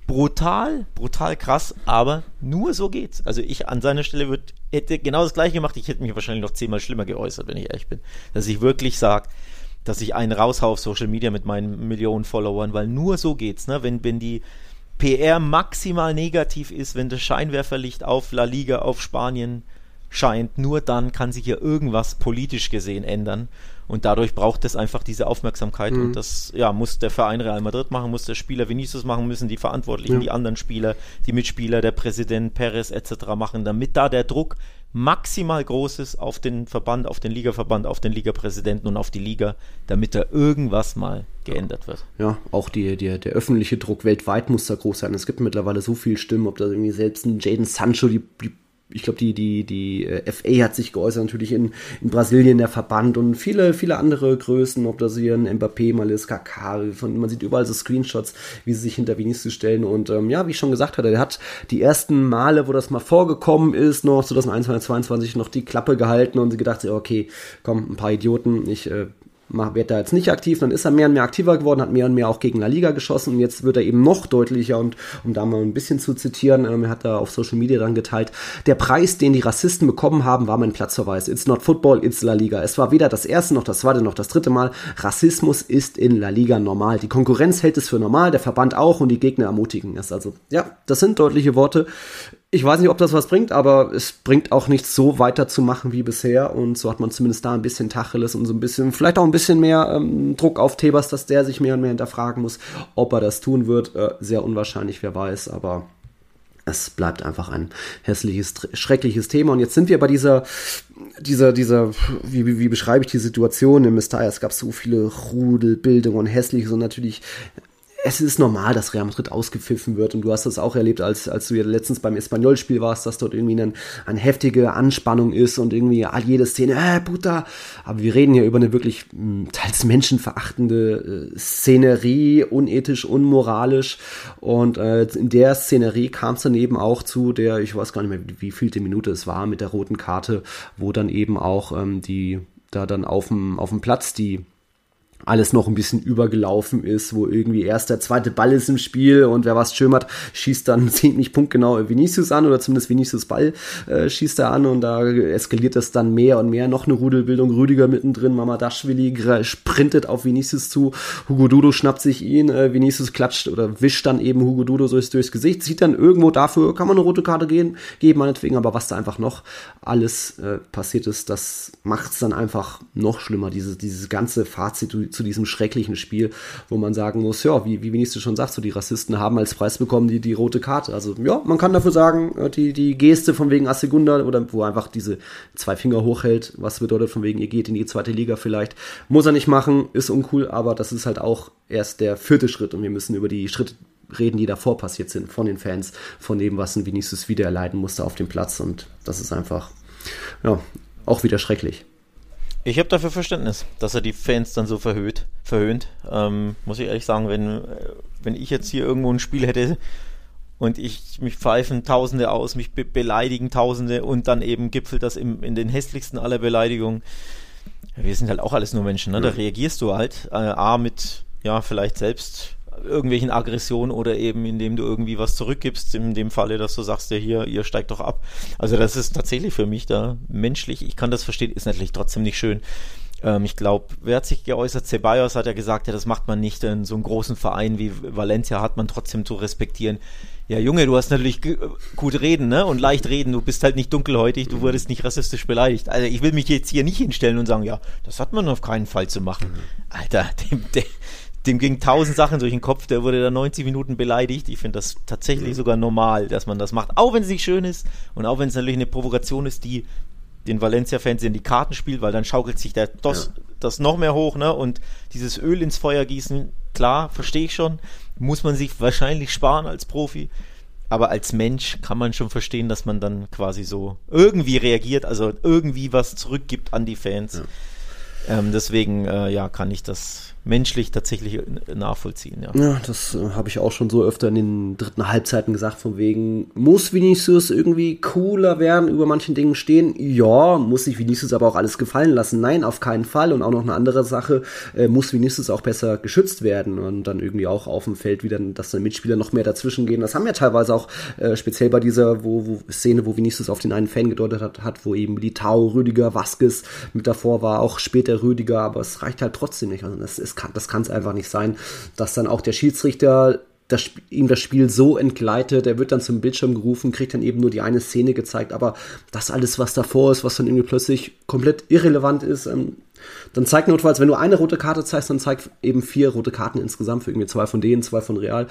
brutal, brutal krass, aber nur so geht's. Also ich an seiner Stelle würd, hätte genau das gleiche gemacht. Ich hätte mich wahrscheinlich noch zehnmal schlimmer geäußert, wenn ich ehrlich bin. Dass ich wirklich sage, dass ich einen raushau auf Social Media mit meinen Millionen Followern, weil nur so geht's. Ne? Wenn, wenn die PR maximal negativ ist, wenn das Scheinwerferlicht auf La Liga, auf Spanien scheint, nur dann kann sich hier irgendwas politisch gesehen ändern. Und dadurch braucht es einfach diese Aufmerksamkeit. Mhm. Und das ja, muss der Verein Real Madrid machen, muss der Spieler Vinicius machen, müssen die Verantwortlichen, ja. die anderen Spieler, die Mitspieler, der Präsident Perez etc. machen, damit da der Druck maximal groß ist auf den Verband, auf den Ligaverband, auf den Ligapräsidenten und auf die Liga, damit da irgendwas mal geändert wird. Ja, auch die, die, der öffentliche Druck weltweit muss da groß sein. Es gibt mittlerweile so viele Stimmen, ob da irgendwie selbst ein Jaden Sancho die, die ich glaube, die, die, die äh, FA hat sich geäußert, natürlich in, in Brasilien der Verband und viele, viele andere Größen, ob das hier ein Mbappé mal ist, Kaká, man sieht überall so Screenshots, wie sie sich hinter Vinicius stellen und ähm, ja, wie ich schon gesagt hatte, der hat die ersten Male, wo das mal vorgekommen ist, noch 2021, 2022 noch die Klappe gehalten und sie gedacht, okay, komm, ein paar Idioten, ich äh, wird er jetzt nicht aktiv, dann ist er mehr und mehr aktiver geworden, hat mehr und mehr auch gegen La Liga geschossen und jetzt wird er eben noch deutlicher und um da mal ein bisschen zu zitieren, ähm, er hat da auf Social Media dann geteilt, der Preis, den die Rassisten bekommen haben, war mein Platzverweis. It's not football, it's La Liga. Es war weder das erste noch das zweite noch das dritte Mal. Rassismus ist in La Liga normal. Die Konkurrenz hält es für normal, der Verband auch und die Gegner ermutigen es. Also ja, das sind deutliche Worte. Ich weiß nicht, ob das was bringt, aber es bringt auch nichts so weiterzumachen wie bisher. Und so hat man zumindest da ein bisschen Tacheles und so ein bisschen, vielleicht auch ein bisschen mehr ähm, Druck auf Tebas, dass der sich mehr und mehr hinterfragen muss, ob er das tun wird. Äh, sehr unwahrscheinlich, wer weiß, aber es bleibt einfach ein hässliches, schreckliches Thema. Und jetzt sind wir bei dieser, dieser, dieser, wie, wie, beschreibe ich die Situation im Messiah? Es gab so viele Rudelbildungen und hässliches und natürlich es ist normal, dass Real Madrid ausgepfiffen wird. Und du hast das auch erlebt, als, als du ja letztens beim Espanyol-Spiel warst, dass dort irgendwie eine, eine heftige Anspannung ist und irgendwie jede Szene, äh, puta, aber wir reden hier über eine wirklich mh, hm, teils menschenverachtende äh, Szenerie, unethisch, unmoralisch. Und äh, in der Szenerie kam es dann eben auch zu der, ich weiß gar nicht mehr, wie, wie vielte Minute es war, mit der roten Karte, wo dann eben auch ähm, die da dann auf dem, auf dem Platz die alles noch ein bisschen übergelaufen ist, wo irgendwie erst der zweite Ball ist im Spiel und wer was schön hat, schießt dann ziemlich punktgenau Vinicius an oder zumindest Vinicius Ball äh, schießt er an und da eskaliert es dann mehr und mehr. Noch eine Rudelbildung, Rüdiger mittendrin, Mama Daschwili sprintet auf Vinicius zu, Hugo Dudo schnappt sich ihn, äh, Vinicius klatscht oder wischt dann eben Hugo Dudo durchs, durchs Gesicht, sieht dann irgendwo dafür, kann man eine rote Karte gehen, geben meinetwegen, aber was da einfach noch alles äh, passiert ist, das macht es dann einfach noch schlimmer, diese, dieses ganze Fazit zu diesem schrecklichen Spiel, wo man sagen muss, ja, wie, wie Vinicius schon sagt, so die Rassisten haben als Preis bekommen die, die rote Karte. Also ja, man kann dafür sagen, äh, die, die Geste von wegen Assegunda oder wo einfach diese zwei Finger hochhält, was bedeutet von wegen, ihr geht in die zweite Liga vielleicht, muss er nicht machen, ist uncool, aber das ist halt auch erst der vierte Schritt und wir müssen über die Schritte reden, die davor passiert sind, von den Fans, von dem, was ein Vinicius wieder erleiden musste auf dem Platz und das ist einfach, ja, auch wieder schrecklich. Ich habe dafür Verständnis, dass er die Fans dann so verhöht, verhöhnt. Ähm, muss ich ehrlich sagen, wenn, wenn ich jetzt hier irgendwo ein Spiel hätte und ich mich pfeifen Tausende aus, mich be beleidigen Tausende und dann eben gipfelt das im, in den hässlichsten aller Beleidigungen. Wir sind halt auch alles nur Menschen, ne? Da reagierst du halt äh, A mit, ja, vielleicht selbst irgendwelchen Aggressionen oder eben indem du irgendwie was zurückgibst, in dem Falle, dass du sagst, ja hier, ihr steigt doch ab. Also das ist tatsächlich für mich da menschlich, ich kann das verstehen, ist natürlich trotzdem nicht schön. Ähm, ich glaube, wer hat sich geäußert? Ceballos hat ja gesagt, ja, das macht man nicht in so einem großen Verein wie Valencia, hat man trotzdem zu respektieren. Ja, Junge, du hast natürlich gut reden, ne? Und leicht reden. Du bist halt nicht dunkelhäutig, du wurdest nicht rassistisch beleidigt. Also ich will mich jetzt hier nicht hinstellen und sagen, ja, das hat man auf keinen Fall zu machen. Alter, dem, dem, dem ging tausend Sachen durch den Kopf, der wurde da 90 Minuten beleidigt. Ich finde das tatsächlich sogar normal, dass man das macht. Auch wenn es nicht schön ist und auch wenn es natürlich eine Provokation ist, die den Valencia-Fans in die Karten spielt, weil dann schaukelt sich der DOS, ja. das noch mehr hoch, ne? Und dieses Öl ins Feuer gießen, klar, verstehe ich schon, muss man sich wahrscheinlich sparen als Profi. Aber als Mensch kann man schon verstehen, dass man dann quasi so irgendwie reagiert, also irgendwie was zurückgibt an die Fans. Ja. Ähm, deswegen, äh, ja, kann ich das menschlich tatsächlich nachvollziehen. Ja, ja das äh, habe ich auch schon so öfter in den dritten Halbzeiten gesagt, von wegen, muss Vinicius irgendwie cooler werden, über manchen Dingen stehen? Ja, muss sich Vinicius aber auch alles gefallen lassen? Nein, auf keinen Fall. Und auch noch eine andere Sache, äh, muss Vinicius auch besser geschützt werden und dann irgendwie auch auf dem Feld wieder, dass dann Mitspieler noch mehr dazwischen gehen. Das haben wir teilweise auch äh, speziell bei dieser wo, wo Szene, wo Vinicius auf den einen Fan gedeutet hat, hat, wo eben Litau, Rüdiger, Vasquez mit davor war, auch später Rüdiger, aber es reicht halt trotzdem nicht. Also das ist das kann das es einfach nicht sein, dass dann auch der Schiedsrichter das, ihm das Spiel so entgleitet, er wird dann zum Bildschirm gerufen, kriegt dann eben nur die eine Szene gezeigt, aber das alles, was davor ist, was dann irgendwie plötzlich komplett irrelevant ist, ähm, dann zeigt notfalls, wenn du eine rote Karte zeigst, dann zeigt eben vier rote Karten insgesamt für irgendwie zwei von denen, zwei von Real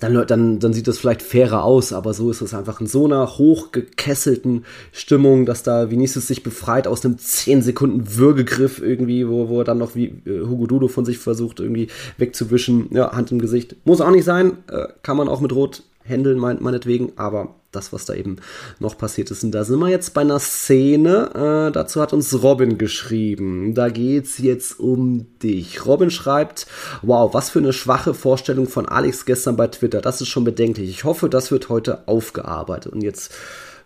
dann, dann, dann sieht das vielleicht fairer aus, aber so ist es einfach in so einer hochgekesselten Stimmung, dass da Vinicius sich befreit aus einem 10 Sekunden Würgegriff irgendwie, wo, wo er dann noch wie äh, Hugo Dudo von sich versucht, irgendwie wegzuwischen. Ja, Hand im Gesicht. Muss auch nicht sein, äh, kann man auch mit Rot handeln, mein, meinetwegen, aber das, was da eben noch passiert ist. Und da sind wir jetzt bei einer Szene. Äh, dazu hat uns Robin geschrieben. Da geht's jetzt um dich. Robin schreibt: Wow, was für eine schwache Vorstellung von Alex gestern bei Twitter. Das ist schon bedenklich. Ich hoffe, das wird heute aufgearbeitet. Und jetzt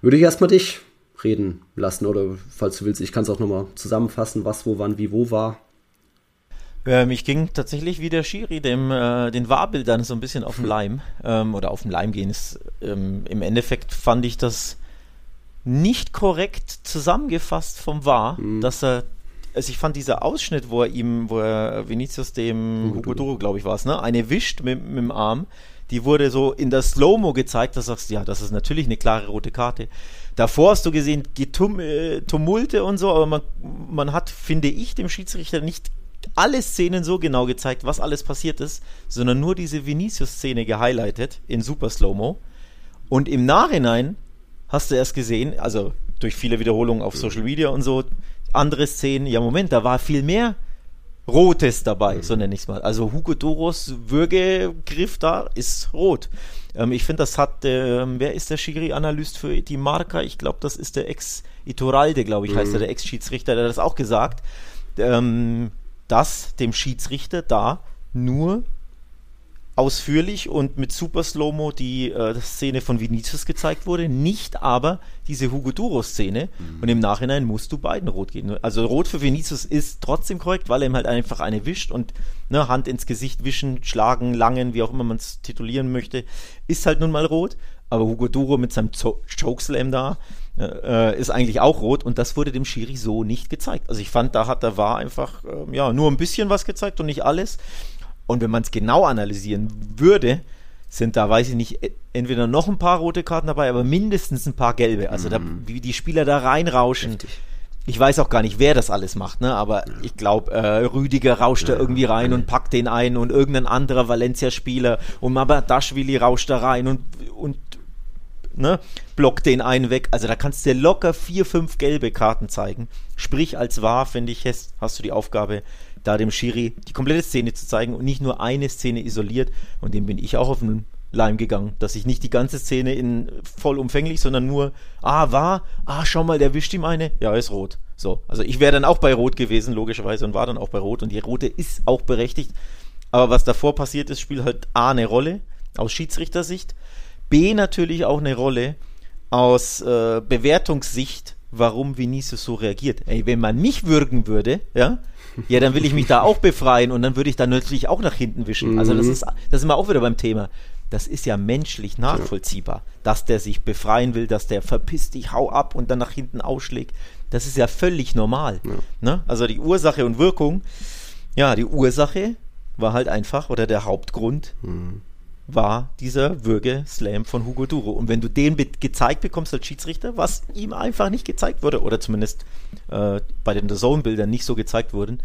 würde ich erstmal dich reden lassen. Oder falls du willst, ich kann es auch nochmal zusammenfassen, was, wo, wann, wie, wo war. Ähm, ich ging tatsächlich wie der Schiri dem, äh, den Wahrbildern so ein bisschen auf den Leim. Ähm, oder auf den Leim gehen. Ist, ähm, Im Endeffekt fand ich das nicht korrekt zusammengefasst vom Wahr, mhm. dass er also ich fand dieser Ausschnitt, wo er ihm, wo er Vinicius dem Hugo Duro, glaube ich, war es, ne, eine wischt mit, mit dem Arm, die wurde so in der Slow-Mo gezeigt, da sagst du, ja, das ist natürlich eine klare rote Karte. Davor hast du gesehen, Getum äh, Tumulte und so, aber man, man hat, finde ich, dem Schiedsrichter nicht alle Szenen so genau gezeigt, was alles passiert ist, sondern nur diese Vinicius-Szene gehighlightet in Super Slow-Mo. Und im Nachhinein hast du erst gesehen, also durch viele Wiederholungen auf Social Media und so, andere Szenen, ja Moment, da war viel mehr Rotes dabei, so nenne ich es mal. Also Hugo Doros Würgegriff da ist rot. Ähm, ich finde, das hat, ähm, wer ist der Schiri-Analyst für die Marca? Ich glaube, das ist der Ex-Ituralde, glaube ich, mhm. heißt er, der Ex-Schiedsrichter, der hat das auch gesagt. Ähm, dass dem Schiedsrichter da nur ausführlich und mit Super Slow-Mo die äh, Szene von Vinicius gezeigt wurde, nicht aber diese Hugo Duro-Szene. Mhm. Und im Nachhinein musst du beiden rot geben. Also rot für Vinicius ist trotzdem korrekt, weil er ihm halt einfach eine wischt und ne, Hand ins Gesicht wischen, schlagen, langen, wie auch immer man es titulieren möchte, ist halt nun mal rot. Aber Hugo Duro mit seinem Chokeslam da, äh, ist eigentlich auch rot und das wurde dem Schiri so nicht gezeigt. Also ich fand, da hat der war einfach äh, ja nur ein bisschen was gezeigt und nicht alles. Und wenn man es genau analysieren würde, sind da, weiß ich nicht, e, entweder noch ein paar rote Karten dabei, aber mindestens ein paar gelbe. Also da, mhm. wie die Spieler da reinrauschen. Richtig. Ich weiß auch gar nicht, wer das alles macht, ne? Aber ja. ich glaube, äh, Rüdiger rauscht ja, da irgendwie rein ja. und packt den ein und irgendein anderer Valencia-Spieler und Mabadashvili rauscht da rein und, und ne, block den einen weg. Also da kannst du dir locker vier, fünf gelbe Karten zeigen. Sprich, als wahr, finde ich, hast, hast du die Aufgabe, da dem Schiri die komplette Szene zu zeigen und nicht nur eine Szene isoliert. Und dem bin ich auch auf den Leim gegangen, dass ich nicht die ganze Szene in vollumfänglich, sondern nur, ah, war, ah, schau mal, der wischt ihm eine, ja, ist rot. So, also ich wäre dann auch bei Rot gewesen, logischerweise, und war dann auch bei Rot und die Rote ist auch berechtigt. Aber was davor passiert ist, spielt halt A eine Rolle aus Schiedsrichtersicht B natürlich auch eine Rolle aus äh, Bewertungssicht warum Vinicius so reagiert. Ey, wenn man mich würgen würde, ja, ja, dann will ich mich da auch befreien und dann würde ich da natürlich auch nach hinten wischen. Also das Mhm. ist, das sind wir auch wieder beim Thema. Das ist ja menschlich nachvollziehbar, dass der sich befreien will, dass der verpisst dich, hau ab und dann nach hinten ausschlägt. Das ist ja völlig normal. Ne? Also die Ursache und Wirkung, ja, die Ursache war halt einfach, oder der Hauptgrund war dieser Würge-Slam von Hugo Duro. Und wenn du den be gezeigt bekommst als Schiedsrichter, was ihm einfach nicht gezeigt wurde, oder zumindest äh, bei den Zone-Bildern nicht so gezeigt wurden,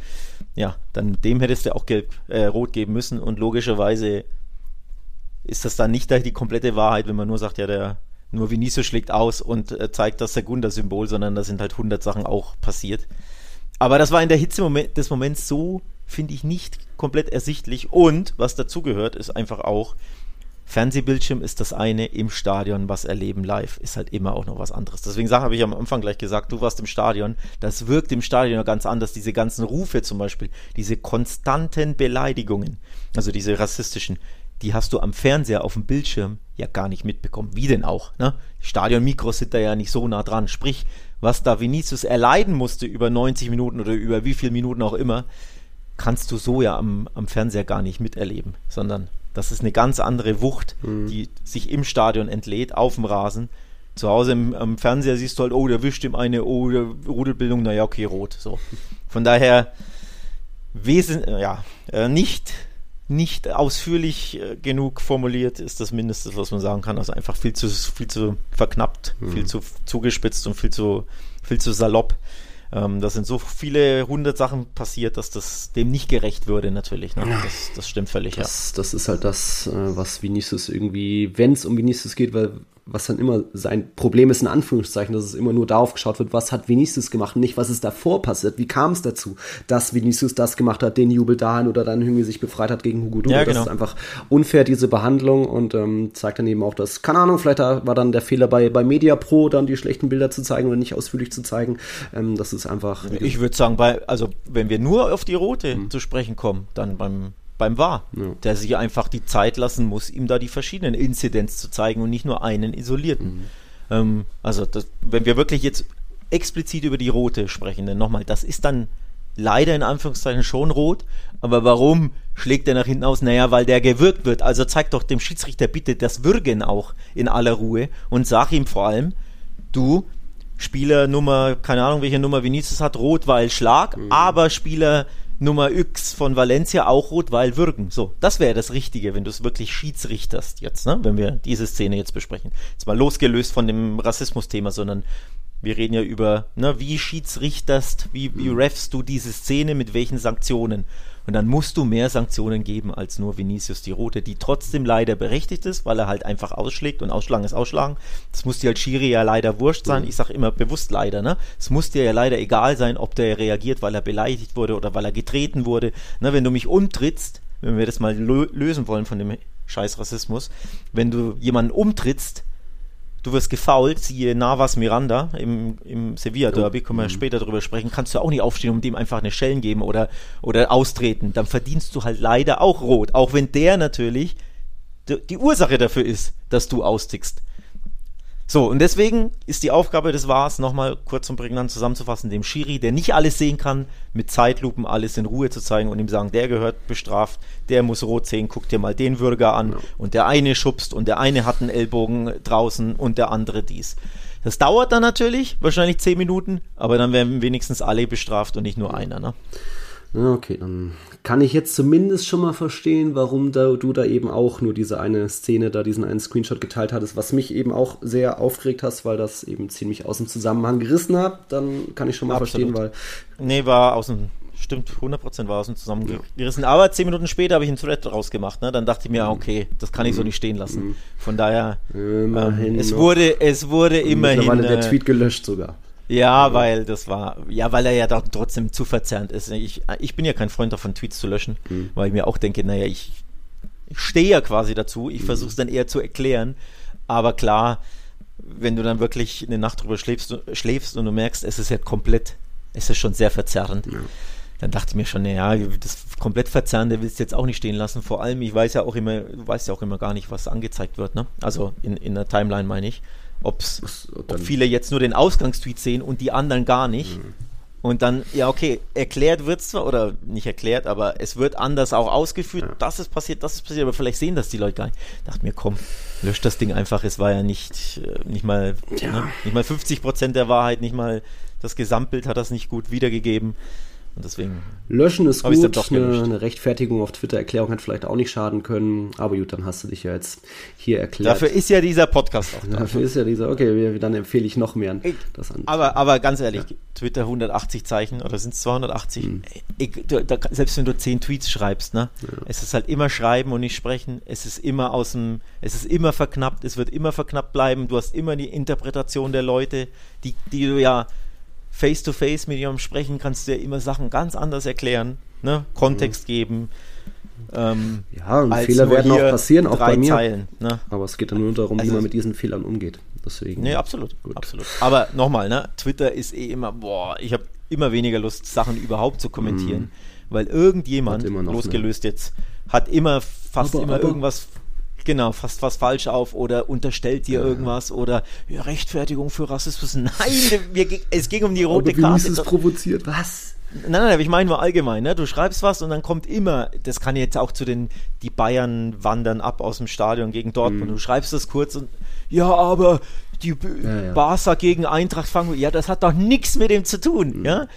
ja, dann dem hättest du auch gelb, äh, rot geben müssen. Und logischerweise ist das dann nicht die komplette Wahrheit, wenn man nur sagt, ja, der nur Vinicius schlägt aus und äh, zeigt das Segunda-Symbol, sondern da sind halt 100 Sachen auch passiert. Aber das war in der Hitze des Moments so, finde ich, nicht komplett ersichtlich. Und was dazugehört, ist einfach auch, Fernsehbildschirm ist das eine, im Stadion was erleben live ist halt immer auch noch was anderes. Deswegen habe ich am Anfang gleich gesagt, du warst im Stadion, das wirkt im Stadion ja ganz anders. Diese ganzen Rufe zum Beispiel, diese konstanten Beleidigungen, also diese rassistischen, die hast du am Fernseher auf dem Bildschirm ja gar nicht mitbekommen. Wie denn auch? Ne? Stadionmikros sind da ja nicht so nah dran. Sprich, was da Vinicius erleiden musste über 90 Minuten oder über wie viele Minuten auch immer, kannst du so ja am, am Fernseher gar nicht miterleben, sondern das ist eine ganz andere Wucht, die sich im Stadion entlädt, auf dem Rasen. Zu Hause im, am Fernseher siehst du halt, oh, der wischt dem eine, oh, der Rudelbildung, naja, okay, rot. So. Von daher wesen, ja, äh, nicht, nicht ausführlich äh, genug formuliert ist das Mindeste, was man sagen kann. Also einfach viel zu, viel zu verknappt, viel zu zugespitzt und viel zu, viel zu salopp. Ähm, da sind so viele hundert Sachen passiert, dass das dem nicht gerecht würde, natürlich. Ne? Das, das stimmt völlig, ja. Das, das ist halt das, äh, was Vinicius irgendwie, wenn es um Vinicius geht, weil was dann immer sein Problem ist, in Anführungszeichen, dass es immer nur darauf geschaut wird, was hat Vinicius gemacht und nicht, was ist davor passiert. Wie kam es dazu, dass Vinicius das gemacht hat, den Jubel dahin oder dann irgendwie sich befreit hat gegen Hugo Duro. Ja, Das genau. ist einfach unfair, diese Behandlung und ähm, zeigt dann eben auch, dass, keine Ahnung, vielleicht war dann der Fehler bei, bei Media Pro, dann die schlechten Bilder zu zeigen oder nicht ausführlich zu zeigen. Ähm, das ist einfach. Ich würde sagen, bei, also wenn wir nur auf die rote zu sprechen kommen, dann beim beim war, der sich einfach die Zeit lassen muss, ihm da die verschiedenen Inzidenz zu zeigen und nicht nur einen isolierten. Ähm, also das, wenn wir wirklich jetzt explizit über die rote sprechen, denn nochmal, das ist dann leider in Anführungszeichen schon rot, aber warum schlägt er nach hinten aus? Naja, weil der gewürgt wird. Also zeig doch dem Schiedsrichter bitte das Würgen auch in aller Ruhe und sag ihm vor allem, du, Spieler Nummer, keine Ahnung, welche Nummer Vinicius hat, rot, weil Schlag, aber Spieler Nummer X von Valencia auch rot, weil Würgen. So, das wäre das Richtige, wenn du es wirklich schiedsrichterst jetzt, ne? wenn wir diese Szene jetzt besprechen. Jetzt mal losgelöst von dem Rassismus-Thema, sondern wir reden ja über, ne, wie schiedsrichterst, wie, wie refst du diese Szene, mit welchen Sanktionen. Und dann musst du mehr Sanktionen geben als nur Vinicius die Rote, die trotzdem leider berechtigt ist, weil er halt einfach ausschlägt und Ausschlagen ist Ausschlagen. Das muss dir als Schiri ja leider wurscht sein. Ich sage immer bewusst leider, ne? Es muss dir ja leider egal sein, ob der reagiert, weil er beleidigt wurde oder weil er getreten wurde. Ne, wenn du mich umtrittst, wenn wir das mal lö lösen wollen von dem scheiß Rassismus, wenn du jemanden umtrittst, du wirst gefault, siehe Navas Miranda im, im Sevilla-Derby, können wir später darüber sprechen, kannst du auch nicht aufstehen und dem einfach eine Schellen geben oder, oder austreten. Dann verdienst du halt leider auch rot, auch wenn der natürlich die, die Ursache dafür ist, dass du austickst. So, und deswegen ist die Aufgabe des Wars, nochmal kurz und prägnant zusammenzufassen, dem Schiri, der nicht alles sehen kann, mit Zeitlupen alles in Ruhe zu zeigen und ihm sagen, der gehört bestraft, der muss rot sehen, guck dir mal den Würger an und der eine schubst und der eine hat einen Ellbogen draußen und der andere dies. Das dauert dann natürlich, wahrscheinlich zehn Minuten, aber dann werden wenigstens alle bestraft und nicht nur einer, ne? Ja, okay, dann kann ich jetzt zumindest schon mal verstehen, warum da, du da eben auch nur diese eine Szene, da diesen einen Screenshot geteilt hattest, was mich eben auch sehr aufgeregt hast, weil das eben ziemlich aus dem Zusammenhang gerissen hat. Dann kann ich schon mal Absolut. verstehen, weil Nee, war aus dem, stimmt, 100% war aus dem zusammengerissen. Aber zehn Minuten später habe ich einen Thread rausgemacht, ne? Dann dachte ich mir, okay, das kann ich so nicht stehen lassen. Von daher, immerhin. ähm, es noch wurde, es wurde immerhin. mittlerweile der äh, Tweet gelöscht sogar. Ja, weil das war, ja, weil er ja doch trotzdem zu verzerrend ist. Ich, ich bin ja kein Freund davon, Tweets zu löschen, weil ich mir auch denke, naja, ich, ich stehe ja quasi dazu, ich versuche es dann eher zu erklären, aber klar, wenn du dann wirklich eine Nacht drüber schläfst, schläfst und du merkst, es ist ja komplett, es ist schon sehr verzerrend, dann dachte ich mir schon, naja, das komplett Verzerrende willst du jetzt auch nicht stehen lassen. Vor allem, ich weiß ja auch immer, du weißt ja auch immer gar nicht, was angezeigt wird, ne? Also in, in der Timeline meine ich. Ob's, ob viele jetzt nur den Ausgangstweet sehen und die anderen gar nicht. Mhm. Und dann, ja, okay, erklärt wird zwar, oder nicht erklärt, aber es wird anders auch ausgeführt, ja. das ist passiert, das ist passiert, aber vielleicht sehen das die Leute gar nicht. Ich dachte mir, komm, löscht das Ding einfach, es war ja nicht, äh, nicht mal, ja. Ne, nicht mal 50 Prozent der Wahrheit, nicht mal das Gesamtbild hat das nicht gut wiedergegeben. Und deswegen. Löschen ist gut. Eine, eine, Rechtfertigung auf Twitter-Erklärung hat vielleicht auch nicht schaden können. Aber gut, dann hast du dich ja jetzt hier erklärt. Dafür ist ja dieser Podcast auch da. Dafür ist ja dieser, okay, dann empfehle ich noch mehr das an. Aber, aber ganz ehrlich, ja. Twitter 180 Zeichen oder sind es 280? Hm. Ich, du, da, selbst wenn du 10 Tweets schreibst, ne? Ja. Es ist halt immer schreiben und nicht sprechen. Es ist immer aus dem, es ist immer verknappt, es wird immer verknappt bleiben. Du hast immer die Interpretation der Leute, die, die du ja face-to-face mit jemandem sprechen, kannst du ja immer Sachen ganz anders erklären, ne? Kontext mhm. geben. Ähm, ja, und Fehler werden auch passieren, auch bei mir. Zeilen, ne? Aber es geht dann nur darum, also, wie man mit diesen Fehlern umgeht. Deswegen. Nee, absolut. Gut. absolut. Aber nochmal, ne? Twitter ist eh immer, boah, ich habe immer weniger Lust, Sachen überhaupt zu kommentieren, mhm. weil irgendjemand, losgelöst eine. jetzt, hat immer fast aber, immer aber, irgendwas Genau, fast was falsch auf oder unterstellt dir irgendwas oder ja, Rechtfertigung für Rassismus. Nein, wir, es ging um die rote aber Karte. es provoziert, was? Nein, nein, ich meine nur allgemein, ne? Du schreibst was und dann kommt immer, das kann jetzt auch zu den, die Bayern wandern ab aus dem Stadion gegen Dortmund. Mhm. Du schreibst das kurz und ja, aber die ja, ja. Barca gegen Eintracht fangen, ja, das hat doch nichts mit dem zu tun, mhm. ja?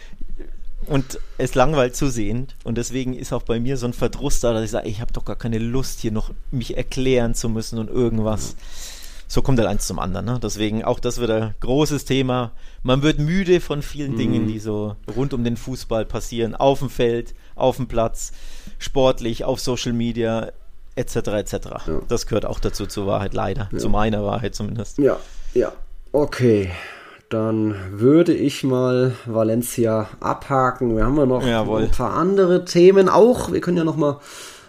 Und es langweilt zu sehen. Und deswegen ist auch bei mir so ein Verdruss da, dass ich sage, ich habe doch gar keine Lust, hier noch mich erklären zu müssen und irgendwas. So kommt halt eins zum anderen. Ne? Deswegen auch das wird ein großes Thema. Man wird müde von vielen mhm. Dingen, die so rund um den Fußball passieren. Auf dem Feld, auf dem Platz, sportlich, auf Social Media, etc. etc. Ja. Das gehört auch dazu zur Wahrheit, leider. Ja. Zu meiner Wahrheit zumindest. Ja, ja. Okay dann würde ich mal Valencia abhaken. Wir haben ja noch Jawohl. ein paar andere Themen auch. Wir können ja noch mal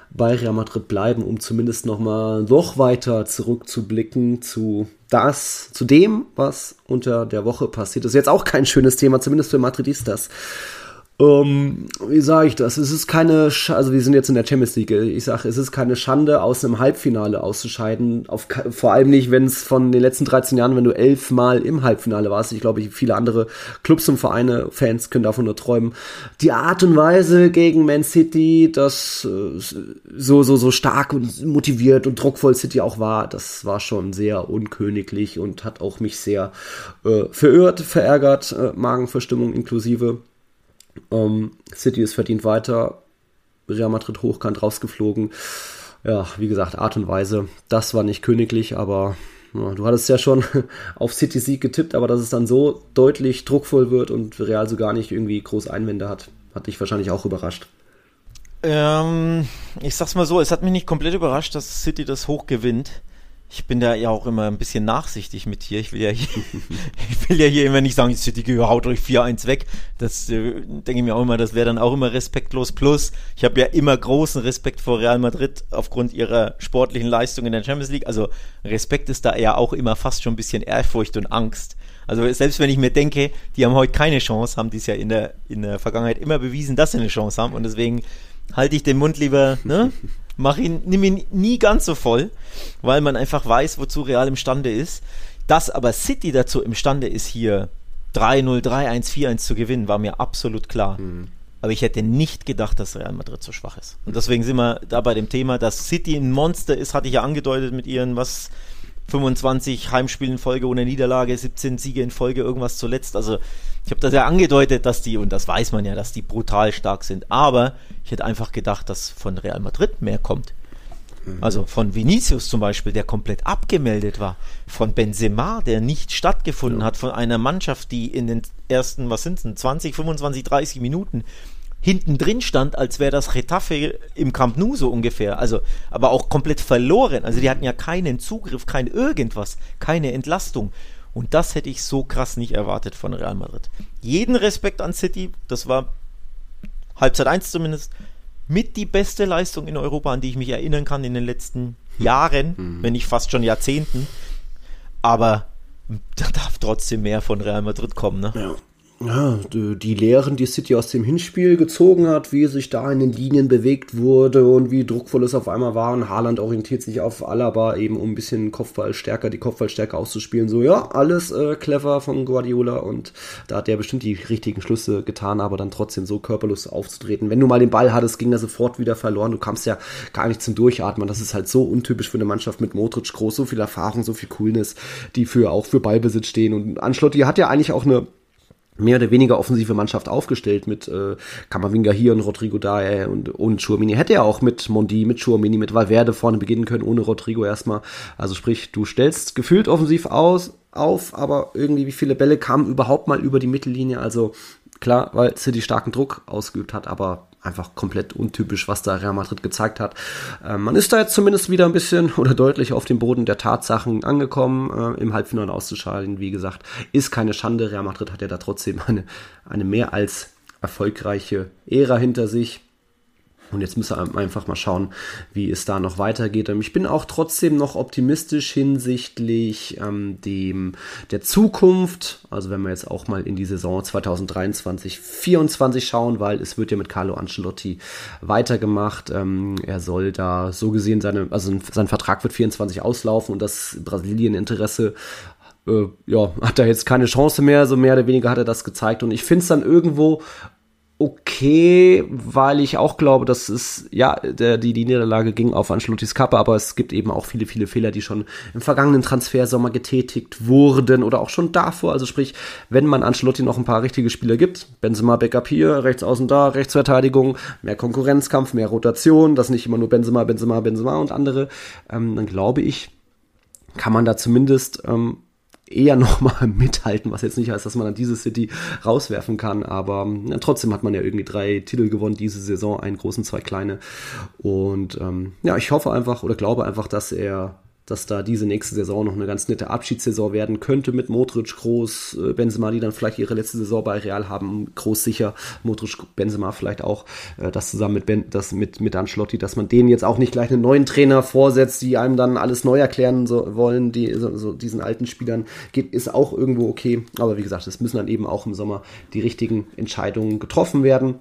bei Real Madrid bleiben, um zumindest noch mal noch weiter zurückzublicken zu das, zu dem, was unter der Woche passiert ist. Jetzt auch kein schönes Thema, zumindest für Madridistas. Ähm, wie sage ich das? Es ist keine, Sch also wir sind jetzt in der Champions League. Ich sage, es ist keine Schande, aus einem Halbfinale auszuscheiden. Auf, vor allem nicht, wenn es von den letzten 13 Jahren, wenn du elfmal im Halbfinale warst. Ich glaube, viele andere Clubs und Vereine, Fans können davon nur träumen. Die Art und Weise gegen Man City, das äh, so so so stark und motiviert und druckvoll City auch war, das war schon sehr unköniglich und hat auch mich sehr äh, verirrt, verärgert, äh, Magenverstimmung inklusive. Ähm, City ist verdient weiter. Real Madrid hochkant rausgeflogen. Ja, wie gesagt, Art und Weise. Das war nicht königlich, aber ja, du hattest ja schon auf City Sieg getippt, aber dass es dann so deutlich druckvoll wird und Real so gar nicht irgendwie groß Einwände hat, hat dich wahrscheinlich auch überrascht. Ähm, ich sag's mal so, es hat mich nicht komplett überrascht, dass City das hoch gewinnt ich bin da ja auch immer ein bisschen nachsichtig mit dir. Ich will ja hier, ich will ja hier immer nicht sagen, die City haut euch 4-1 weg. Das äh, denke ich mir auch immer, das wäre dann auch immer respektlos. Plus, ich habe ja immer großen Respekt vor Real Madrid aufgrund ihrer sportlichen Leistung in der Champions League. Also Respekt ist da ja auch immer fast schon ein bisschen Ehrfurcht und Angst. Also selbst wenn ich mir denke, die haben heute keine Chance, haben die es ja in der, in der Vergangenheit immer bewiesen, dass sie eine Chance haben. Und deswegen halte ich den Mund lieber, ne? Mach ihn, nimm ihn nie ganz so voll, weil man einfach weiß, wozu Real imstande ist. Dass aber City dazu imstande ist, hier 3-0, 3-1, 4-1 zu gewinnen, war mir absolut klar. Mhm. Aber ich hätte nicht gedacht, dass Real Madrid so schwach ist. Und deswegen sind wir da bei dem Thema, dass City ein Monster ist, hatte ich ja angedeutet mit ihren, was 25 Heimspiele in Folge ohne Niederlage, 17 Siege in Folge, irgendwas zuletzt. Also ich habe das ja angedeutet, dass die, und das weiß man ja, dass die brutal stark sind. Aber ich hätte einfach gedacht, dass von Real Madrid mehr kommt. Mhm. Also von Vinicius zum Beispiel, der komplett abgemeldet war. Von Benzema, der nicht stattgefunden ja. hat. Von einer Mannschaft, die in den ersten, was sind es, 20, 25, 30 Minuten hinten drin stand, als wäre das Retafe im Camp Nou so ungefähr. Also, aber auch komplett verloren. Also die hatten ja keinen Zugriff, kein irgendwas, keine Entlastung. Und das hätte ich so krass nicht erwartet von Real Madrid. Jeden Respekt an City, das war Halbzeit 1 zumindest, mit die beste Leistung in Europa, an die ich mich erinnern kann in den letzten Jahren, mhm. wenn nicht fast schon Jahrzehnten. Aber da darf trotzdem mehr von Real Madrid kommen. Ne? Ja. Ja, die Lehren, die City aus dem Hinspiel gezogen hat, wie sich da in den Linien bewegt wurde und wie druckvoll es auf einmal war. Und Haaland orientiert sich auf Alaba eben, um ein bisschen Kopfball stärker, die Kopfballstärke auszuspielen. So, ja, alles äh, clever von Guardiola und da hat er bestimmt die richtigen Schlüsse getan, aber dann trotzdem so körperlos aufzutreten. Wenn du mal den Ball hattest, ging er sofort wieder verloren. Du kamst ja gar nicht zum Durchatmen. Das ist halt so untypisch für eine Mannschaft mit Modric groß, so viel Erfahrung, so viel Coolness, die für auch für Ballbesitz stehen. Und Ancelotti hat ja eigentlich auch eine mehr oder weniger offensive Mannschaft aufgestellt mit äh, Kamavinga hier und Rodrigo da äh, und und Chouamini. Hätte er auch mit Mondi, mit Chouamini, mit Valverde vorne beginnen können, ohne Rodrigo erstmal. Also sprich, du stellst gefühlt offensiv aus, auf, aber irgendwie wie viele Bälle kamen überhaupt mal über die Mittellinie. Also klar, weil City starken Druck ausgeübt hat, aber einfach komplett untypisch, was da Real Madrid gezeigt hat. Äh, man ist da jetzt zumindest wieder ein bisschen oder deutlich auf dem Boden der Tatsachen angekommen, äh, im Halbfinale auszuschalten. Wie gesagt, ist keine Schande. Real Madrid hat ja da trotzdem eine, eine mehr als erfolgreiche Ära hinter sich. Und jetzt müssen wir einfach mal schauen, wie es da noch weitergeht. Ähm, ich bin auch trotzdem noch optimistisch hinsichtlich ähm, dem, der Zukunft. Also wenn wir jetzt auch mal in die Saison 2023, 2024 schauen, weil es wird ja mit Carlo Ancelotti weitergemacht. Ähm, er soll da so gesehen seine, also sein Vertrag wird 24 auslaufen und das Brasilien-Interesse äh, ja, hat er jetzt keine Chance mehr, so mehr oder weniger hat er das gezeigt. Und ich finde es dann irgendwo okay, weil ich auch glaube, dass es, ja, der, die, die Niederlage ging auf Ancelottis Kappe, aber es gibt eben auch viele, viele Fehler, die schon im vergangenen Transfersommer getätigt wurden oder auch schon davor. Also sprich, wenn man Ancelotti noch ein paar richtige Spieler gibt, Benzema Backup hier, rechts außen da, Rechtsverteidigung, mehr Konkurrenzkampf, mehr Rotation, das nicht immer nur Benzema, Benzema, Benzema und andere, ähm, dann glaube ich, kann man da zumindest ähm, eher nochmal mithalten, was jetzt nicht heißt, dass man dann diese City rauswerfen kann, aber ja, trotzdem hat man ja irgendwie drei Titel gewonnen diese Saison, einen großen, zwei kleine. Und ähm, ja, ich hoffe einfach oder glaube einfach, dass er dass da diese nächste Saison noch eine ganz nette Abschiedssaison werden könnte mit Modric, Groß, äh, Benzema, die dann vielleicht ihre letzte Saison bei Real haben, Groß sicher, Modric, Benzema vielleicht auch, äh, das zusammen mit ben, das mit mit Ancelotti, dass man denen jetzt auch nicht gleich einen neuen Trainer vorsetzt, die einem dann alles neu erklären so, wollen, die so, so diesen alten Spielern. Geht, ist auch irgendwo okay, aber wie gesagt, es müssen dann eben auch im Sommer die richtigen Entscheidungen getroffen werden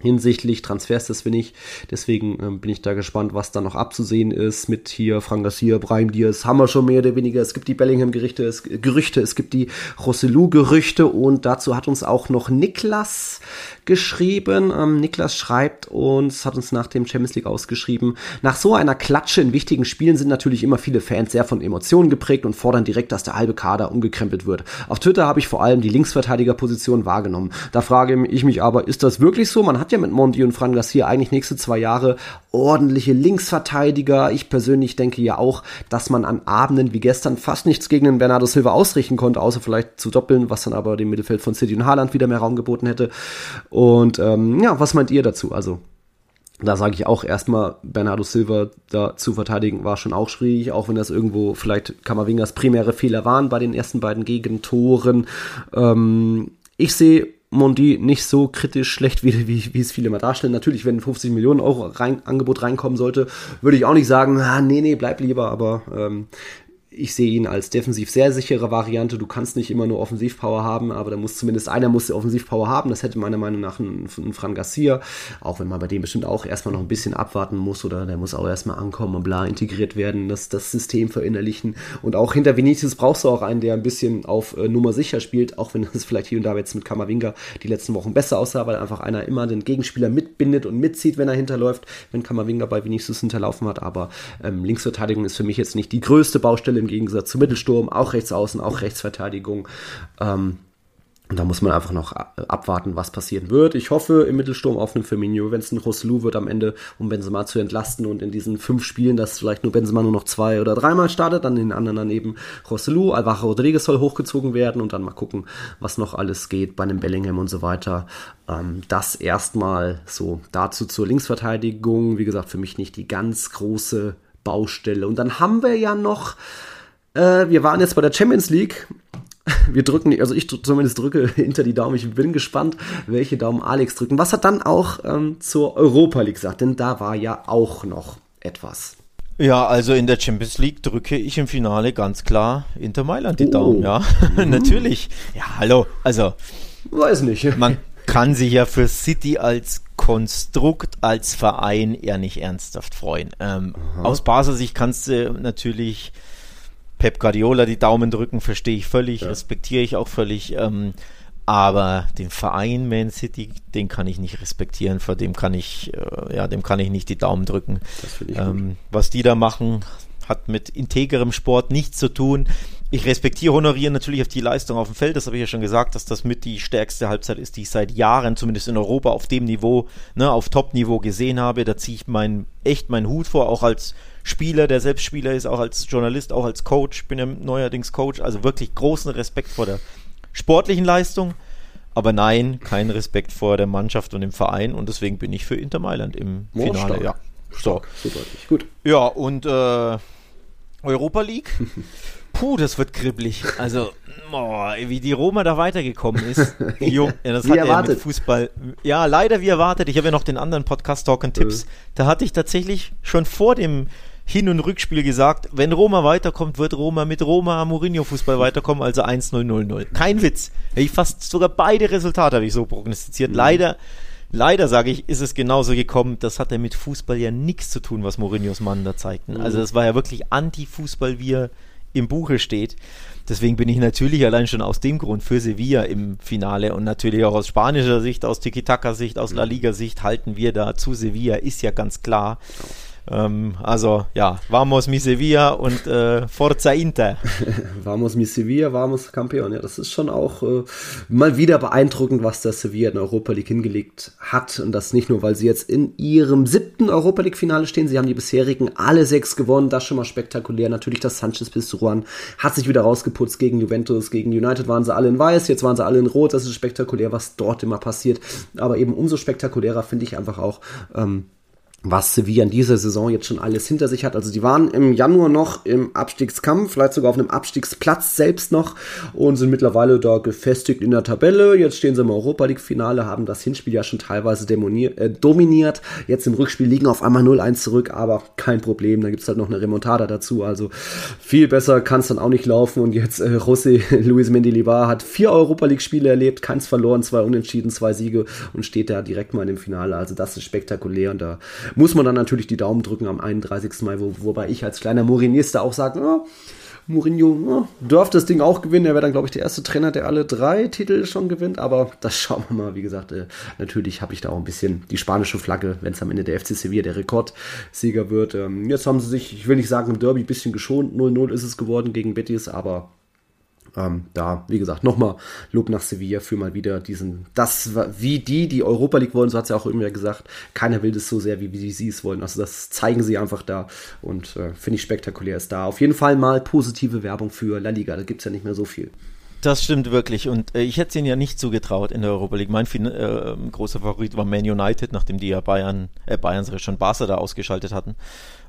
hinsichtlich Transfers, das bin ich. Deswegen ähm, bin ich da gespannt, was da noch abzusehen ist mit hier Frank Garcia, Brahim Diaz, haben wir schon mehr oder weniger. Es gibt die Bellingham-Gerüchte, es, Gerüchte, es gibt die Rossellou-Gerüchte und dazu hat uns auch noch Niklas geschrieben. Ähm, Niklas schreibt uns, hat uns nach dem Champions League ausgeschrieben, nach so einer Klatsche in wichtigen Spielen sind natürlich immer viele Fans sehr von Emotionen geprägt und fordern direkt, dass der halbe Kader umgekrempelt wird. Auf Twitter habe ich vor allem die Linksverteidigerposition wahrgenommen. Da frage ich mich aber, ist das wirklich so? Man hat ja mit Monti und Fran Garcia eigentlich nächste zwei Jahre ordentliche Linksverteidiger. Ich persönlich denke ja auch, dass man an Abenden wie gestern fast nichts gegen den Bernardo Silva ausrichten konnte, außer vielleicht zu doppeln, was dann aber dem Mittelfeld von City und Haaland wieder mehr Raum geboten hätte. Und ähm, ja, was meint ihr dazu? Also da sage ich auch erstmal, Bernardo Silva da zu verteidigen war schon auch schwierig, auch wenn das irgendwo vielleicht Kamavingas primäre Fehler waren bei den ersten beiden Gegentoren. Ähm, ich sehe Mondi nicht so kritisch schlecht, wie, wie, wie es viele mal darstellen. Natürlich, wenn 50 Millionen Euro rein, Angebot reinkommen sollte, würde ich auch nicht sagen, ah, nee, nee, bleib lieber, aber ähm, ich sehe ihn als defensiv sehr sichere Variante. Du kannst nicht immer nur Offensivpower haben, aber da muss zumindest einer muss die Offensivpower haben. Das hätte meiner Meinung nach ein, ein Fran Garcia, auch wenn man bei dem bestimmt auch erstmal noch ein bisschen abwarten muss oder der muss auch erstmal ankommen und bla integriert werden, das, das System verinnerlichen. Und auch hinter Vinicius brauchst du auch einen, der ein bisschen auf äh, Nummer sicher spielt, auch wenn es vielleicht hier und da jetzt mit Kamavinga die letzten Wochen besser aussah, weil einfach einer immer den Gegenspieler mitbindet und mitzieht, wenn er hinterläuft, wenn Kamavinga bei Vinicius hinterlaufen hat. Aber ähm, Linksverteidigung ist für mich jetzt nicht die größte Baustelle im Gegensatz zu Mittelsturm, auch rechts außen, auch Rechtsverteidigung. Ähm, und da muss man einfach noch abwarten, was passieren wird. Ich hoffe im Mittelsturm auf einen Firmino, wenn es ein Rossellou wird am Ende, um Benzema zu entlasten und in diesen fünf Spielen, dass vielleicht nur Benzema nur noch zwei oder dreimal startet, dann in den anderen daneben Rossellou, Alvaro Rodriguez soll hochgezogen werden und dann mal gucken, was noch alles geht bei einem Bellingham und so weiter. Ähm, das erstmal so dazu zur Linksverteidigung. Wie gesagt, für mich nicht die ganz große Baustelle. Und dann haben wir ja noch, äh, wir waren jetzt bei der Champions League. Wir drücken, also ich zumindest drücke hinter die Daumen. Ich bin gespannt, welche Daumen Alex drücken. Was hat dann auch ähm, zur Europa League gesagt? Denn da war ja auch noch etwas. Ja, also in der Champions League drücke ich im Finale ganz klar Inter Mailand die oh. Daumen, ja. Mhm. Natürlich. Ja, hallo. Also, Weiß nicht. Man kann sich ja für City als Konstrukt, als Verein eher nicht ernsthaft freuen. Ähm, aus Basel Sicht kannst du natürlich Pep Guardiola die Daumen drücken, verstehe ich völlig, ja. respektiere ich auch völlig. Ähm, aber den Verein Man City, den kann ich nicht respektieren, vor dem kann ich, äh, ja, dem kann ich nicht die Daumen drücken. Ähm, was die da machen, hat mit integerem Sport nichts zu tun. Ich respektiere, honoriere natürlich auf die Leistung auf dem Feld. Das habe ich ja schon gesagt, dass das mit die stärkste Halbzeit ist, die ich seit Jahren, zumindest in Europa, auf dem Niveau, ne, auf Top-Niveau gesehen habe. Da ziehe ich mein, echt meinen Hut vor, auch als Spieler, der selbst Spieler ist, auch als Journalist, auch als Coach. Bin ja neuerdings Coach. Also wirklich großen Respekt vor der sportlichen Leistung. Aber nein, kein Respekt vor der Mannschaft und dem Verein. Und deswegen bin ich für Inter Mailand im oh, Finale. Stark. Ja. Stark, so deutlich. Gut. Ja, und äh, Europa League. Puh, das wird kribbelig. Also, oh, wie die Roma da weitergekommen ist. Jo, ja, das wie hat erwartet. Ja mit Fußball. Ja, leider wie erwartet. Ich habe ja noch den anderen Podcast Talk and Tipps. Mhm. Da hatte ich tatsächlich schon vor dem Hin- und Rückspiel gesagt, wenn Roma weiterkommt, wird Roma mit Roma Mourinho Fußball weiterkommen, also 1-0-0-0. Kein Witz. Ich fast sogar beide Resultate habe ich so prognostiziert. Mhm. Leider Leider, sage ich, ist es genauso gekommen. Das hatte mit Fußball ja nichts zu tun, was Mourinhos Mann da zeigten. Also das war ja wirklich Anti-Fußball, wie er im Buche steht. Deswegen bin ich natürlich allein schon aus dem Grund für Sevilla im Finale und natürlich auch aus spanischer Sicht, aus Tiki-Taka-Sicht, aus La Liga-Sicht halten wir da zu Sevilla, ist ja ganz klar. Ähm, also ja, vamos mi Sevilla und äh, Forza Inter. vamos mi Sevilla, vamos Campeón. Ja, das ist schon auch äh, mal wieder beeindruckend, was der Sevilla in Europa League hingelegt hat. Und das nicht nur, weil sie jetzt in ihrem siebten Europa League-Finale stehen. Sie haben die bisherigen alle sechs gewonnen. Das schon mal spektakulär. Natürlich das Sanchez Pizjuan hat sich wieder rausgeputzt gegen Juventus. Gegen United waren sie alle in weiß, jetzt waren sie alle in rot. Das ist spektakulär, was dort immer passiert. Aber eben umso spektakulärer finde ich einfach auch, ähm, was Sevilla in dieser Saison jetzt schon alles hinter sich hat. Also die waren im Januar noch im Abstiegskampf, vielleicht sogar auf einem Abstiegsplatz selbst noch und sind mittlerweile da gefestigt in der Tabelle. Jetzt stehen sie im Europa League Finale, haben das Hinspiel ja schon teilweise äh, dominiert. Jetzt im Rückspiel liegen auf einmal 0-1 zurück, aber kein Problem. Da gibt's halt noch eine Remontada dazu. Also viel besser kann es dann auch nicht laufen. Und jetzt äh, José Luis Mendilibar hat vier Europa League Spiele erlebt, keins verloren, zwei Unentschieden, zwei Siege und steht da direkt mal in dem Finale. Also das ist spektakulär und da muss man dann natürlich die Daumen drücken am 31. Mai, wo, wobei ich als kleiner Mourinista auch sage, oh, Mourinho oh, dürfte das Ding auch gewinnen. Er wäre dann, glaube ich, der erste Trainer, der alle drei Titel schon gewinnt. Aber das schauen wir mal. Wie gesagt, äh, natürlich habe ich da auch ein bisschen die spanische Flagge, wenn es am Ende der FC Sevilla der Rekordsieger wird. Ähm, jetzt haben sie sich, ich will nicht sagen im Derby, ein bisschen geschont. 0-0 ist es geworden gegen Betis, aber ähm, da, wie gesagt, nochmal Lob nach Sevilla für mal wieder diesen, das, wie die, die Europa League wollen, so hat es ja auch immer gesagt, keiner will das so sehr, wie, wie sie es wollen. Also das zeigen sie einfach da und äh, finde ich spektakulär ist da. Auf jeden Fall mal positive Werbung für La Liga, da gibt es ja nicht mehr so viel. Das stimmt wirklich. Und äh, ich hätte es ihnen ja nicht zugetraut in der Europa League. Mein äh, großer Favorit war Man United, nachdem die ja Bayern, äh, Bayern schon Barca da ausgeschaltet hatten.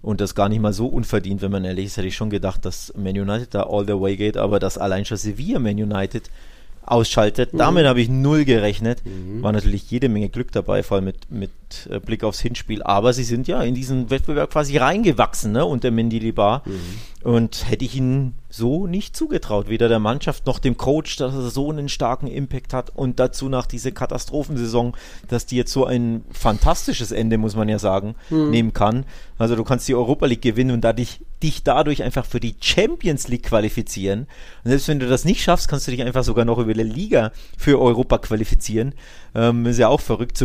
Und das gar nicht mal so unverdient, wenn man ehrlich ist, hätte ich schon gedacht, dass Man United da all the way geht, aber dass allein schon Sevilla Man United ausschaltet. Mhm. Damit habe ich null gerechnet. Mhm. War natürlich jede Menge Glück dabei, vor allem mit, mit äh, Blick aufs Hinspiel. Aber sie sind ja in diesen Wettbewerb quasi reingewachsen, ne, unter Mendilibar. Mhm. Und hätte ich ihnen so nicht zugetraut, weder der Mannschaft noch dem Coach, dass er so einen starken Impact hat und dazu nach dieser Katastrophensaison, dass die jetzt so ein fantastisches Ende, muss man ja sagen, mhm. nehmen kann. Also du kannst die Europa League gewinnen und dadurch, dich dadurch einfach für die Champions League qualifizieren. Und selbst wenn du das nicht schaffst, kannst du dich einfach sogar noch über die Liga für Europa qualifizieren. Ähm, ist ja auch verrückt,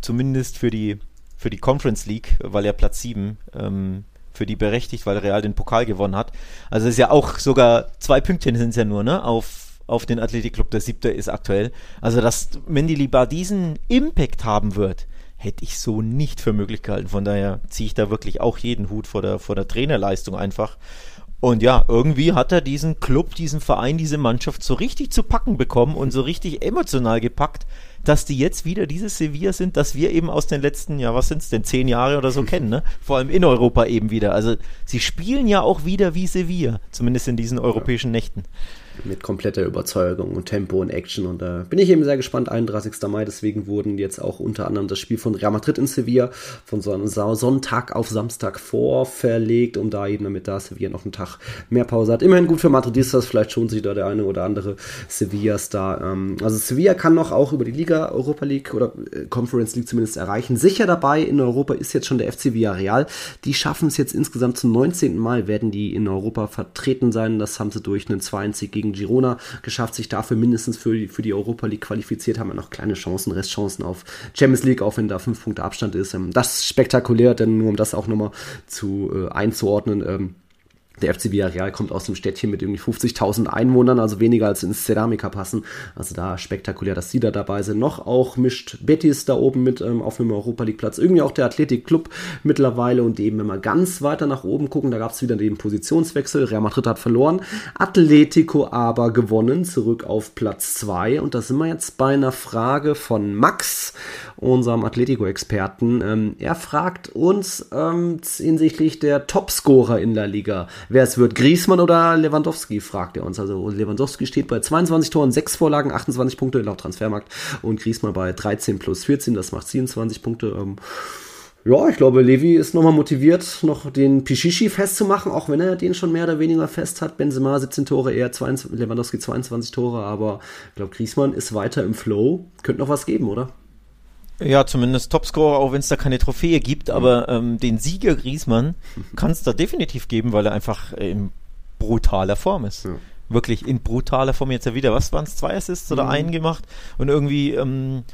zumindest für die, für die Conference League, weil ja Platz 7 ähm, für die berechtigt, weil Real den Pokal gewonnen hat. Also ist ja auch sogar zwei Pünktchen sind es ja nur, ne? Auf, auf den Athletikclub, der siebte ist aktuell. Also, dass Mendilibar diesen Impact haben wird, hätte ich so nicht für möglich gehalten. Von daher ziehe ich da wirklich auch jeden Hut vor der, vor der Trainerleistung einfach. Und ja, irgendwie hat er diesen Club, diesen Verein, diese Mannschaft so richtig zu packen bekommen und so richtig emotional gepackt, dass die jetzt wieder dieses Sevilla sind, das wir eben aus den letzten, ja, was sind es denn, zehn Jahre oder so kennen, ne? Vor allem in Europa eben wieder. Also sie spielen ja auch wieder wie Sevilla, zumindest in diesen europäischen Nächten. Mit kompletter Überzeugung und Tempo und Action. Und da bin ich eben sehr gespannt. 31. Mai, deswegen wurden jetzt auch unter anderem das Spiel von Real Madrid in Sevilla von so einem Sonntag auf Samstag vorverlegt, um da eben, damit da Sevilla noch einen Tag mehr Pause hat. Immerhin gut für Madridistas, vielleicht schon sich da der eine oder andere Sevilla-Star. Ähm, also Sevilla kann noch auch über die Liga, Europa League oder äh, Conference League zumindest erreichen. Sicher dabei in Europa ist jetzt schon der FC Villarreal. Die schaffen es jetzt insgesamt zum 19. Mal, werden die in Europa vertreten sein. Das haben sie durch einen 2 gegen gegen Girona geschafft, sich dafür mindestens für die, für die Europa League qualifiziert, haben wir noch kleine Chancen, Restchancen auf Champions League, auch wenn da fünf Punkte Abstand ist. Ähm, das ist spektakulär, denn nur um das auch nochmal zu äh, einzuordnen, ähm, der FC Villarreal kommt aus dem Städtchen mit irgendwie 50.000 Einwohnern, also weniger als ins Ceramica passen. Also da spektakulär, dass sie da dabei sind. Noch auch mischt Betis da oben mit ähm, auf einem Europa League Platz. Irgendwie auch der Athletic Club mittlerweile und eben, wenn wir ganz weiter nach oben gucken, da gab es wieder den Positionswechsel. Real Madrid hat verloren, Atletico aber gewonnen, zurück auf Platz 2. Und da sind wir jetzt bei einer Frage von Max, unserem Atletico-Experten. Ähm, er fragt uns ähm, hinsichtlich der Topscorer in der Liga wer es wird. Griesmann oder Lewandowski, fragt er uns. Also Lewandowski steht bei 22 Toren, 6 Vorlagen, 28 Punkte laut Transfermarkt und Griesmann bei 13 plus 14, das macht 27 Punkte. Ähm, ja, ich glaube, Levi ist nochmal motiviert, noch den Pichichi festzumachen, auch wenn er den schon mehr oder weniger fest hat. Benzema 17 Tore, eher 22, Lewandowski 22 Tore, aber ich glaube, Griesmann ist weiter im Flow. Könnte noch was geben, oder? Ja, zumindest Topscorer, auch wenn es da keine Trophäe gibt, mhm. aber ähm, den Sieger Griesmann kann es da definitiv geben, weil er einfach in brutaler Form ist. Ja. Wirklich in brutaler Form jetzt ja wieder. Was waren es? Zwei Assists oder mhm. einen gemacht und irgendwie ähm,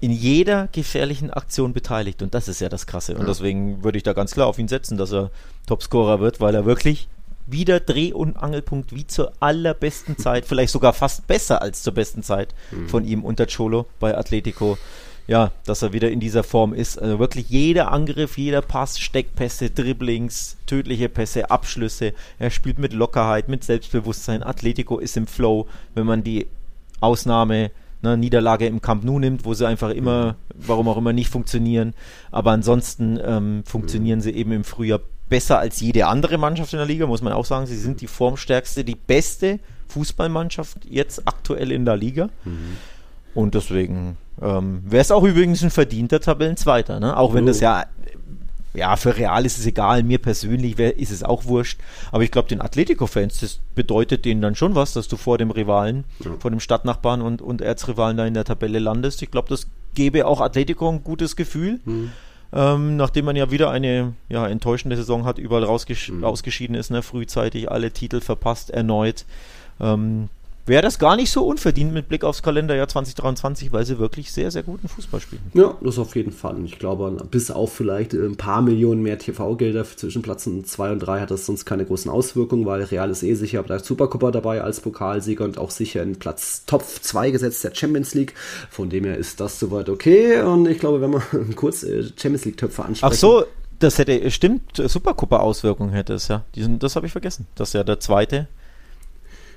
in jeder gefährlichen Aktion beteiligt und das ist ja das Krasse. Und ja. deswegen würde ich da ganz klar auf ihn setzen, dass er Topscorer wird, weil er wirklich wieder Dreh- und Angelpunkt wie zur allerbesten Zeit, vielleicht sogar fast besser als zur besten Zeit mhm. von ihm unter Cholo bei Atletico ja, dass er wieder in dieser Form ist. Also wirklich jeder Angriff, jeder Pass, Steckpässe, Dribblings, tödliche Pässe, Abschlüsse. Er spielt mit Lockerheit, mit Selbstbewusstsein. Atletico ist im Flow, wenn man die Ausnahme ne, Niederlage im Camp Nou nimmt, wo sie einfach immer, warum auch immer, nicht funktionieren. Aber ansonsten ähm, funktionieren sie eben im Frühjahr besser als jede andere Mannschaft in der Liga, muss man auch sagen. Sie sind die formstärkste, die beste Fußballmannschaft jetzt aktuell in der Liga. Mhm. Und deswegen ähm, Wäre es auch übrigens ein verdienter Tabellenzweiter, ne? Auch wenn oh. das ja, ja, für Real ist es egal, mir persönlich wär, ist es auch wurscht. Aber ich glaube, den Atletico-Fans, das bedeutet denen dann schon was, dass du vor dem Rivalen, ja. vor dem Stadtnachbarn und, und Erzrivalen da in der Tabelle landest. Ich glaube, das gebe auch Atletico ein gutes Gefühl. Mhm. Ähm, nachdem man ja wieder eine ja, enttäuschende Saison hat, überall rausgesch mhm. ausgeschieden ist, ne, frühzeitig alle Titel verpasst, erneut. Ähm, wäre das gar nicht so unverdient mit Blick aufs Kalenderjahr 2023, weil sie wirklich sehr, sehr guten Fußball spielen. Ja, das auf jeden Fall. Ich glaube, bis auf vielleicht ein paar Millionen mehr TV-Gelder zwischen Plätzen 2 und 3 hat das sonst keine großen Auswirkungen, weil Real ist eh sicher bei der Supercoppa dabei als Pokalsieger und auch sicher in Platz Top 2 gesetzt der Champions League. Von dem her ist das soweit okay. Und ich glaube, wenn wir kurz äh, Champions League-Töpfe ansprechen. Ach so, das hätte, stimmt, Supercoppa-Auswirkungen hätte es, ja. Diesen, das habe ich vergessen. Das ist ja der zweite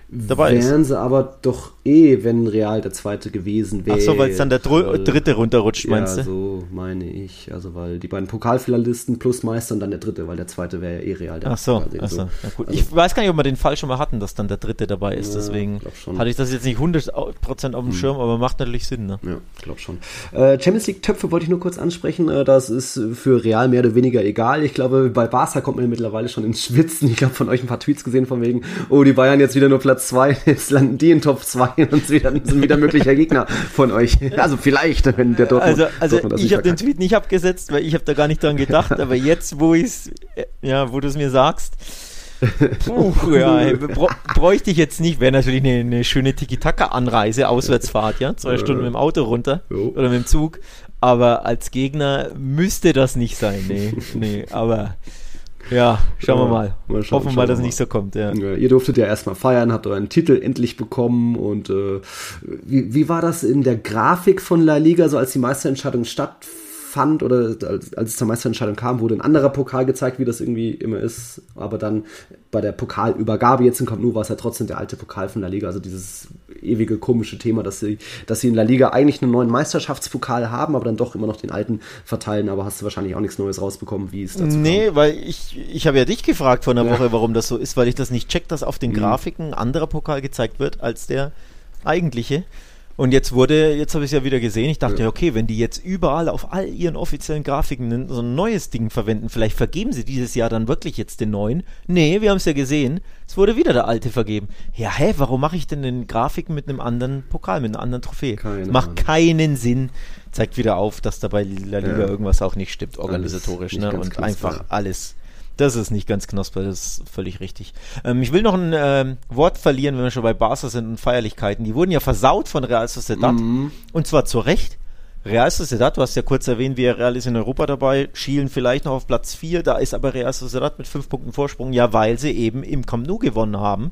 dabei wären ist. sie aber doch eh, wenn Real der zweite gewesen wäre. Ach so, weil es dann der weil, dritte runterrutscht, meinst ja, du? so meine ich. Also, weil die beiden Pokalfinalisten plus Meister und dann der dritte, weil der zweite wäre ja eh Real. Ach so, ach so. Ja, gut. Also, ich weiß gar nicht, ob wir den Fall schon mal hatten, dass dann der dritte dabei ist. Ja, Deswegen hatte ich das jetzt nicht 100% auf dem hm. Schirm, aber macht natürlich Sinn. Ne? Ja, ich glaube schon. Äh, Champions League-Töpfe wollte ich nur kurz ansprechen. Äh, das ist für Real mehr oder weniger egal. Ich glaube, bei Barca kommt man mittlerweile schon ins Schwitzen. Ich habe von euch ein paar Tweets gesehen von wegen, oh, die Bayern jetzt wieder nur Platz 2. Jetzt landen die in Top 2 und wieder, sind wieder möglicher Gegner von euch. Also vielleicht, wenn der Dortmund. Also, also Dortmund ich habe den Tweet nicht abgesetzt, weil ich habe da gar nicht dran gedacht. aber jetzt, wo ich ja, wo du es mir sagst, Puh, ja, bräuchte ich jetzt nicht. Wäre natürlich eine, eine schöne Tiki-Taka-Anreise, Auswärtsfahrt, ja. Zwei Stunden mit dem Auto runter oder mit dem Zug. Aber als Gegner müsste das nicht sein. Nee, nee, aber ja, schauen wir mal. mal schauen, Hoffen wir mal, dass es nicht so kommt. Ja. ja. ihr durftet ja erstmal feiern, habt euren Titel endlich bekommen. Und äh, wie, wie war das in der Grafik von La Liga, so als die Meisterentscheidung stattfand? Fand oder als, als es zur Meisterentscheidung kam, wurde ein anderer Pokal gezeigt, wie das irgendwie immer ist. Aber dann bei der Pokalübergabe jetzt in Camp Nou war es ja trotzdem der alte Pokal von La Liga. Also dieses ewige komische Thema, dass sie, dass sie in La Liga eigentlich einen neuen Meisterschaftspokal haben, aber dann doch immer noch den alten verteilen. Aber hast du wahrscheinlich auch nichts Neues rausbekommen, wie es dazu Nee, kam. weil ich, ich habe ja dich gefragt vor einer ja. Woche, warum das so ist, weil ich das nicht check, dass auf den mhm. Grafiken ein anderer Pokal gezeigt wird als der eigentliche. Und jetzt wurde, jetzt habe ich es ja wieder gesehen, ich dachte, ja. okay, wenn die jetzt überall auf all ihren offiziellen Grafiken so ein neues Ding verwenden, vielleicht vergeben sie dieses Jahr dann wirklich jetzt den neuen. Nee, wir haben es ja gesehen, es wurde wieder der alte vergeben. Ja, hä, warum mache ich denn den Grafiken mit einem anderen Pokal, mit einer anderen Trophäe? Keine Macht keinen Sinn. Zeigt wieder auf, dass da bei La Liga ja. irgendwas auch nicht stimmt, organisatorisch, ne? Und klar. einfach alles das ist nicht ganz knusper, das ist völlig richtig. Ähm, ich will noch ein äh, Wort verlieren, wenn wir schon bei Barca sind und Feierlichkeiten. Die wurden ja versaut von Real Sociedad mhm. und zwar zu Recht. Real Sociedad, du hast ja kurz erwähnt, wie Real ist in Europa dabei, schielen vielleicht noch auf Platz 4, da ist aber Real Sociedad mit 5 Punkten Vorsprung, ja, weil sie eben im Camp Nou gewonnen haben.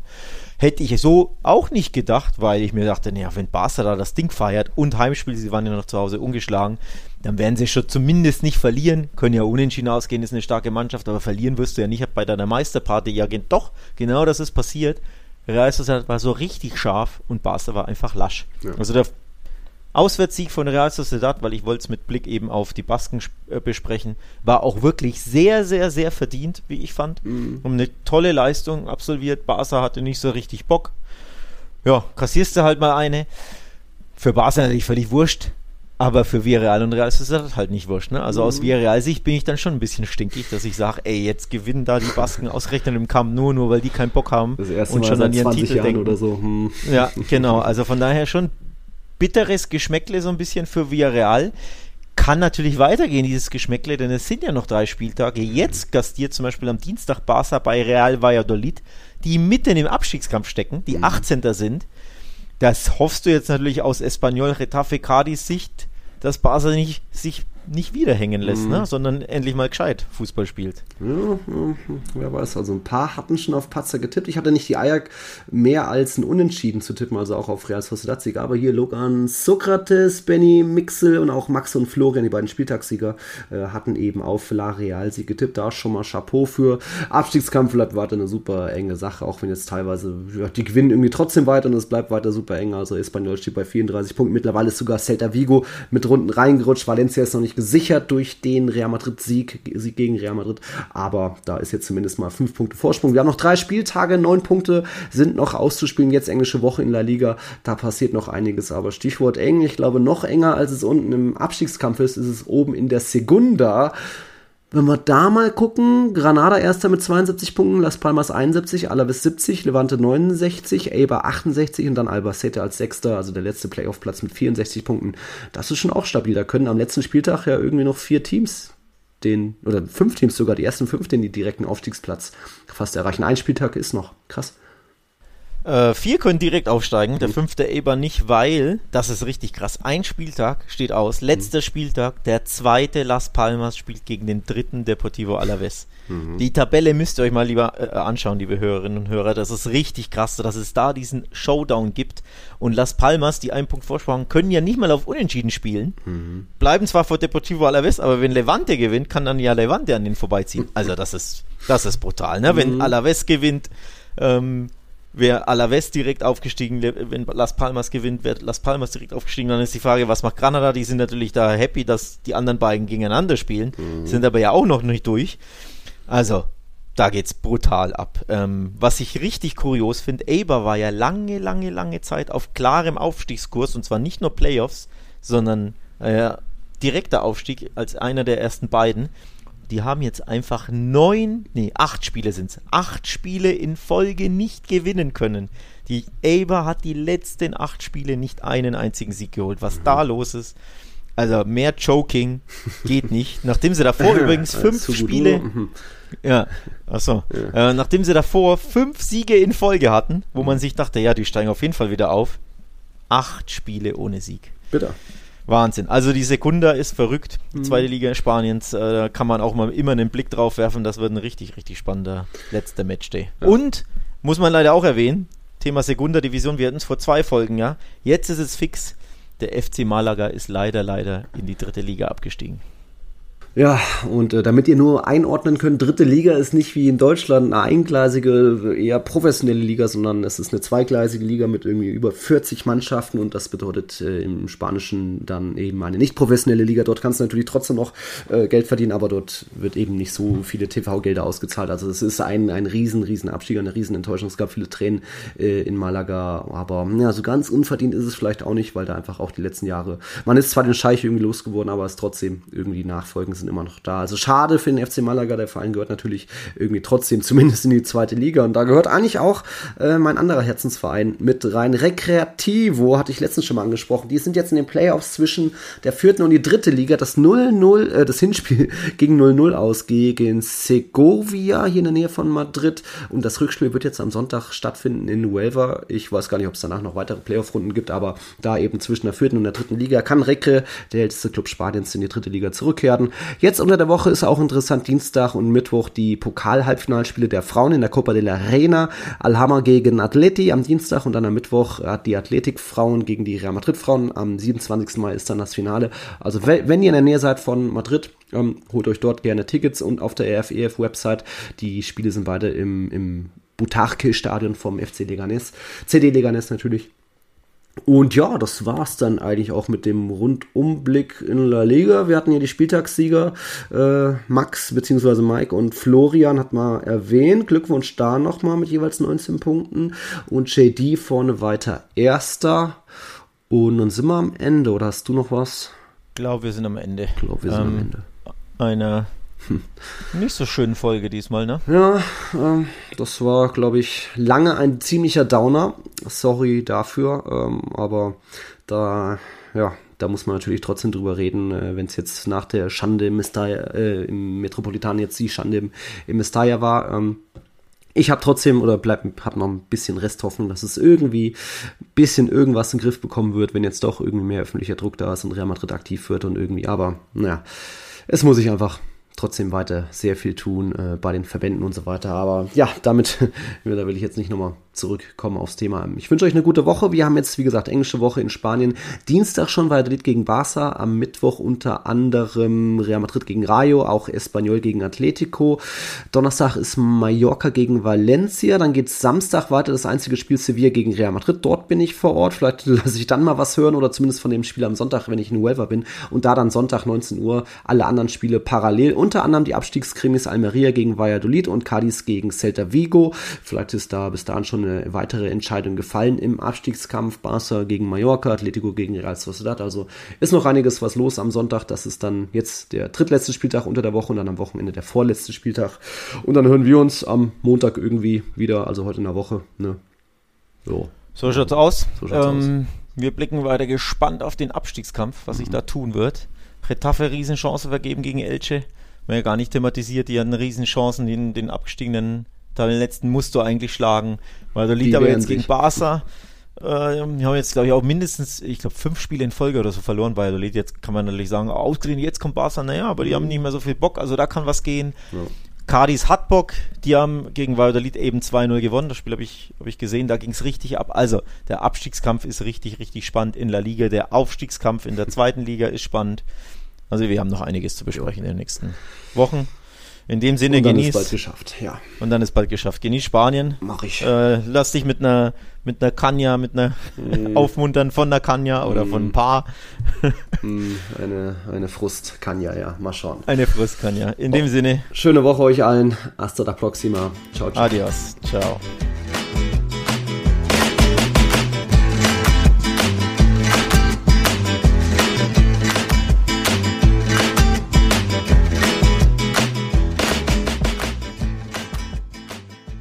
Hätte ich so auch nicht gedacht, weil ich mir dachte, naja, wenn Barca da das Ding feiert und Heimspiel, sie waren ja noch zu Hause ungeschlagen, dann werden sie schon zumindest nicht verlieren. Können ja unentschieden ausgehen, ist eine starke Mannschaft, aber verlieren wirst du ja nicht bei deiner Meisterparty. Ja, doch, genau das ist passiert. Real Sociedad war so richtig scharf und Barca war einfach lasch. Ja. Also der Auswärtssieg von Real Sociedad, weil ich wollte es mit Blick eben auf die Basken äh, besprechen, war auch wirklich sehr, sehr, sehr verdient, wie ich fand. Mhm. Und eine tolle Leistung absolviert. Barca hatte nicht so richtig Bock. Ja, kassierst du halt mal eine. Für Barca natürlich völlig wurscht. Aber für Villarreal und Real ist das halt nicht wurscht. Ne? Also mhm. aus Villarreal-Sicht bin ich dann schon ein bisschen stinkig, dass ich sage, ey, jetzt gewinnen da die Basken ausgerechnet im Camp nur, nur weil die keinen Bock haben das erste und Mal schon an ihren Titel Jahren denken. Oder so. Hm. Ja, genau. Also von daher schon bitteres Geschmäckle so ein bisschen für Villarreal. Kann natürlich weitergehen, dieses Geschmäckle, denn es sind ja noch drei Spieltage. Jetzt gastiert zum Beispiel am Dienstag Barca bei Real Valladolid, die mitten im Abstiegskampf stecken, die 18. Mhm. sind. Das hoffst du jetzt natürlich aus Espanyol Retafe Cadiz Sicht, dass Barca nicht, sich nicht wieder hängen lässt, mhm. ne? sondern endlich mal gescheit Fußball spielt. Ja, wer weiß, also ein paar hatten schon auf Patzer getippt. Ich hatte nicht die Eier, mehr als ein Unentschieden zu tippen, also auch auf Real Sociedad Sieg. Aber hier Logan Sokrates, Benny Mixel und auch Max und Florian, die beiden Spieltagssieger, äh, hatten eben auf La Real Sieg getippt. Da schon mal Chapeau für. Abstiegskampf bleibt weiter eine super enge Sache, auch wenn jetzt teilweise, ja, die gewinnen irgendwie trotzdem weiter und es bleibt weiter super eng. Also Espanyol steht bei 34 Punkten. Mittlerweile ist sogar Celta Vigo mit Runden reingerutscht. Valencia ist noch nicht gesichert durch den Real Madrid-Sieg Sieg gegen Real Madrid. Aber da ist jetzt zumindest mal fünf Punkte Vorsprung. Wir haben noch drei Spieltage, neun Punkte sind noch auszuspielen. Jetzt englische Woche in La Liga. Da passiert noch einiges. Aber Stichwort eng, ich glaube, noch enger als es unten im Abstiegskampf ist, ist es oben in der Segunda. Wenn wir da mal gucken, Granada erster mit 72 Punkten, Las Palmas 71, Alaves 70, Levante 69, Eibar 68 und dann Albacete als sechster, also der letzte Playoff-Platz mit 64 Punkten. Das ist schon auch stabil. Da können am letzten Spieltag ja irgendwie noch vier Teams den, oder fünf Teams sogar, die ersten fünf, den die direkten Aufstiegsplatz fast erreichen. Ein Spieltag ist noch. Krass. Äh, vier können direkt aufsteigen, der mhm. fünfte Eber nicht, weil, das ist richtig krass, ein Spieltag steht aus, letzter mhm. Spieltag, der zweite Las Palmas spielt gegen den dritten Deportivo Alaves. Mhm. Die Tabelle müsst ihr euch mal lieber äh, anschauen, liebe Hörerinnen und Hörer, das ist richtig krass, dass es da diesen Showdown gibt und Las Palmas, die einen Punkt Vorsprung können ja nicht mal auf Unentschieden spielen, mhm. bleiben zwar vor Deportivo Alaves, aber wenn Levante gewinnt, kann dann ja Levante an den vorbeiziehen. Also das ist, das ist brutal, ne? Wenn mhm. Alaves gewinnt, ähm, wäre Alaves direkt aufgestiegen, wenn Las Palmas gewinnt, wird Las Palmas direkt aufgestiegen. Dann ist die Frage, was macht Granada? Die sind natürlich da happy, dass die anderen beiden gegeneinander spielen, mhm. sind aber ja auch noch nicht durch. Also, da geht's brutal ab. Ähm, was ich richtig kurios finde, Eber war ja lange, lange, lange Zeit auf klarem Aufstiegskurs und zwar nicht nur Playoffs, sondern äh, direkter Aufstieg als einer der ersten beiden die haben jetzt einfach neun, nee, acht Spiele sind es, acht Spiele in Folge nicht gewinnen können. Die Eber hat die letzten acht Spiele nicht einen einzigen Sieg geholt. Was mhm. da los ist, also mehr Choking geht nicht. Nachdem sie davor übrigens fünf Spiele, mhm. ja, achso, ja. Äh, nachdem sie davor fünf Siege in Folge hatten, wo man sich dachte, ja, die steigen auf jeden Fall wieder auf, acht Spiele ohne Sieg. Bitte. Wahnsinn. Also die Sekunda ist verrückt. Die mhm. zweite Liga Spaniens, äh, da kann man auch mal immer einen Blick drauf werfen. Das wird ein richtig, richtig spannender letzter Matchday. Ja. Und, muss man leider auch erwähnen, Thema Segunda Division, wir hatten es vor zwei Folgen, ja. Jetzt ist es fix. Der FC Malaga ist leider, leider in die dritte Liga abgestiegen. Ja, und äh, damit ihr nur einordnen könnt, dritte Liga ist nicht wie in Deutschland eine eingleisige, eher professionelle Liga, sondern es ist eine zweigleisige Liga mit irgendwie über 40 Mannschaften und das bedeutet äh, im Spanischen dann eben eine nicht professionelle Liga. Dort kannst du natürlich trotzdem noch äh, Geld verdienen, aber dort wird eben nicht so viele TV-Gelder ausgezahlt. Also es ist ein, ein riesen, riesen Abstieg, eine riesen Enttäuschung. Es gab viele Tränen äh, in Malaga, aber ja, so ganz unverdient ist es vielleicht auch nicht, weil da einfach auch die letzten Jahre, man ist zwar den Scheich irgendwie losgeworden, aber es trotzdem irgendwie Nachfolgen sind sind immer noch da. Also schade für den FC Malaga, der Verein gehört natürlich irgendwie trotzdem zumindest in die zweite Liga. Und da gehört eigentlich auch äh, mein anderer Herzensverein mit rein. Recreativo hatte ich letztens schon mal angesprochen. Die sind jetzt in den Playoffs zwischen der vierten und die dritte Liga. Das 0-0, äh, das Hinspiel gegen 0-0 aus gegen Segovia hier in der Nähe von Madrid. Und das Rückspiel wird jetzt am Sonntag stattfinden in Huelva. Ich weiß gar nicht, ob es danach noch weitere Playoff-Runden gibt, aber da eben zwischen der vierten und der dritten Liga kann Recre, der älteste Club Spaniens, in die dritte Liga zurückkehren. Jetzt unter der Woche ist auch interessant Dienstag und Mittwoch die Pokal-Halbfinalspiele der Frauen in der Copa de la Reina. Alhama gegen Atleti am Dienstag und dann am Mittwoch hat die Athletik-Frauen gegen die Real Madrid-Frauen. Am 27. Mai ist dann das Finale. Also wenn ihr in der Nähe seid von Madrid, ähm, holt euch dort gerne Tickets und auf der RFEF-Website. Die Spiele sind beide im, im Butarque-Stadion vom FC Leganes. CD Leganes natürlich. Und ja, das war's dann eigentlich auch mit dem Rundumblick in La Liga. Wir hatten ja die Spieltagssieger, äh, Max bzw. Mike und Florian hat mal erwähnt. Glückwunsch da nochmal mit jeweils 19 Punkten. Und JD vorne weiter Erster. Und dann sind wir am Ende, oder hast du noch was? Ich glaube, wir sind am Ende. Ich glaube, wir sind ähm, am Ende. Eine nicht so schöne Folge diesmal, ne? Ja, ähm, das war, glaube ich, lange ein ziemlicher Downer. Sorry dafür, ähm, aber da, ja, da muss man natürlich trotzdem drüber reden, äh, wenn es jetzt nach der Schande im, Mestalla, äh, im Metropolitan jetzt die Schande im, im Mestalla war. Ähm, ich habe trotzdem oder bleib, hab noch ein bisschen Resthoffnung, dass es irgendwie ein bisschen irgendwas in den Griff bekommen wird, wenn jetzt doch irgendwie mehr öffentlicher Druck da ist und Real Madrid aktiv wird und irgendwie, aber naja, es muss ich einfach trotzdem weiter sehr viel tun äh, bei den Verbänden und so weiter. Aber ja, damit, da will ich jetzt nicht nochmal zurückkommen aufs Thema. Ich wünsche euch eine gute Woche. Wir haben jetzt, wie gesagt, englische Woche in Spanien. Dienstag schon Valladolid gegen Barça. Am Mittwoch unter anderem Real Madrid gegen Rayo, auch Espanyol gegen Atletico. Donnerstag ist Mallorca gegen Valencia. Dann geht Samstag weiter das einzige Spiel Sevilla gegen Real Madrid. Dort bin ich vor Ort. Vielleicht lasse ich dann mal was hören oder zumindest von dem Spiel am Sonntag, wenn ich in Huelva bin. Und da dann Sonntag 19 Uhr alle anderen Spiele parallel. Unter anderem die Abstiegskrimis Almeria gegen Valladolid und Cadiz gegen Celta Vigo. Vielleicht ist da bis dahin schon eine weitere Entscheidung gefallen im Abstiegskampf. Barca gegen Mallorca, Atletico gegen Real Sociedad. Also ist noch einiges was los am Sonntag. Das ist dann jetzt der drittletzte Spieltag unter der Woche und dann am Wochenende der vorletzte Spieltag. Und dann hören wir uns am Montag irgendwie wieder, also heute in der Woche. Ne? So. so schaut's aus. So schaut's ähm, aus. Wir blicken weiter gespannt auf den Abstiegskampf, was sich mhm. da tun wird. Retafe Riesenchance vergeben gegen Elche. Wir ja gar nicht thematisiert, die hatten Riesenchancen, den, den abgestiegenen den letzten musst du eigentlich schlagen. Weil der liegt aber jetzt gegen Barca. Äh, wir haben jetzt, glaube ich, auch mindestens, ich glaube, fünf Spiele in Folge oder so verloren bei Valladolid. Jetzt kann man natürlich sagen, ausgerechnet jetzt kommt Barca, naja, aber die haben nicht mehr so viel Bock, also da kann was gehen. Ja. Cardis hat Bock, die haben gegen Valladolid eben 2-0 gewonnen. Das Spiel habe ich, hab ich gesehen, da ging es richtig ab. Also, der Abstiegskampf ist richtig, richtig spannend in La Liga. Der Aufstiegskampf in der zweiten Liga ist spannend. Also, wir haben noch einiges zu besprechen in den nächsten Wochen. In dem Sinne, und dann genieß. ist bald geschafft, ja. Und dann ist bald geschafft. Genieß Spanien. Mach ich. Äh, lass dich mit einer mit einer Kanja, mit einer mm. Aufmuntern von einer Kanja oder mm. von ein Paar. mm, eine, eine Frust Kanja, ja. Mal schauen. Eine Frust Kanja. In oh. dem Sinne. Schöne Woche euch allen. Hasta la próxima. Ciao, ciao. Adios. Ciao.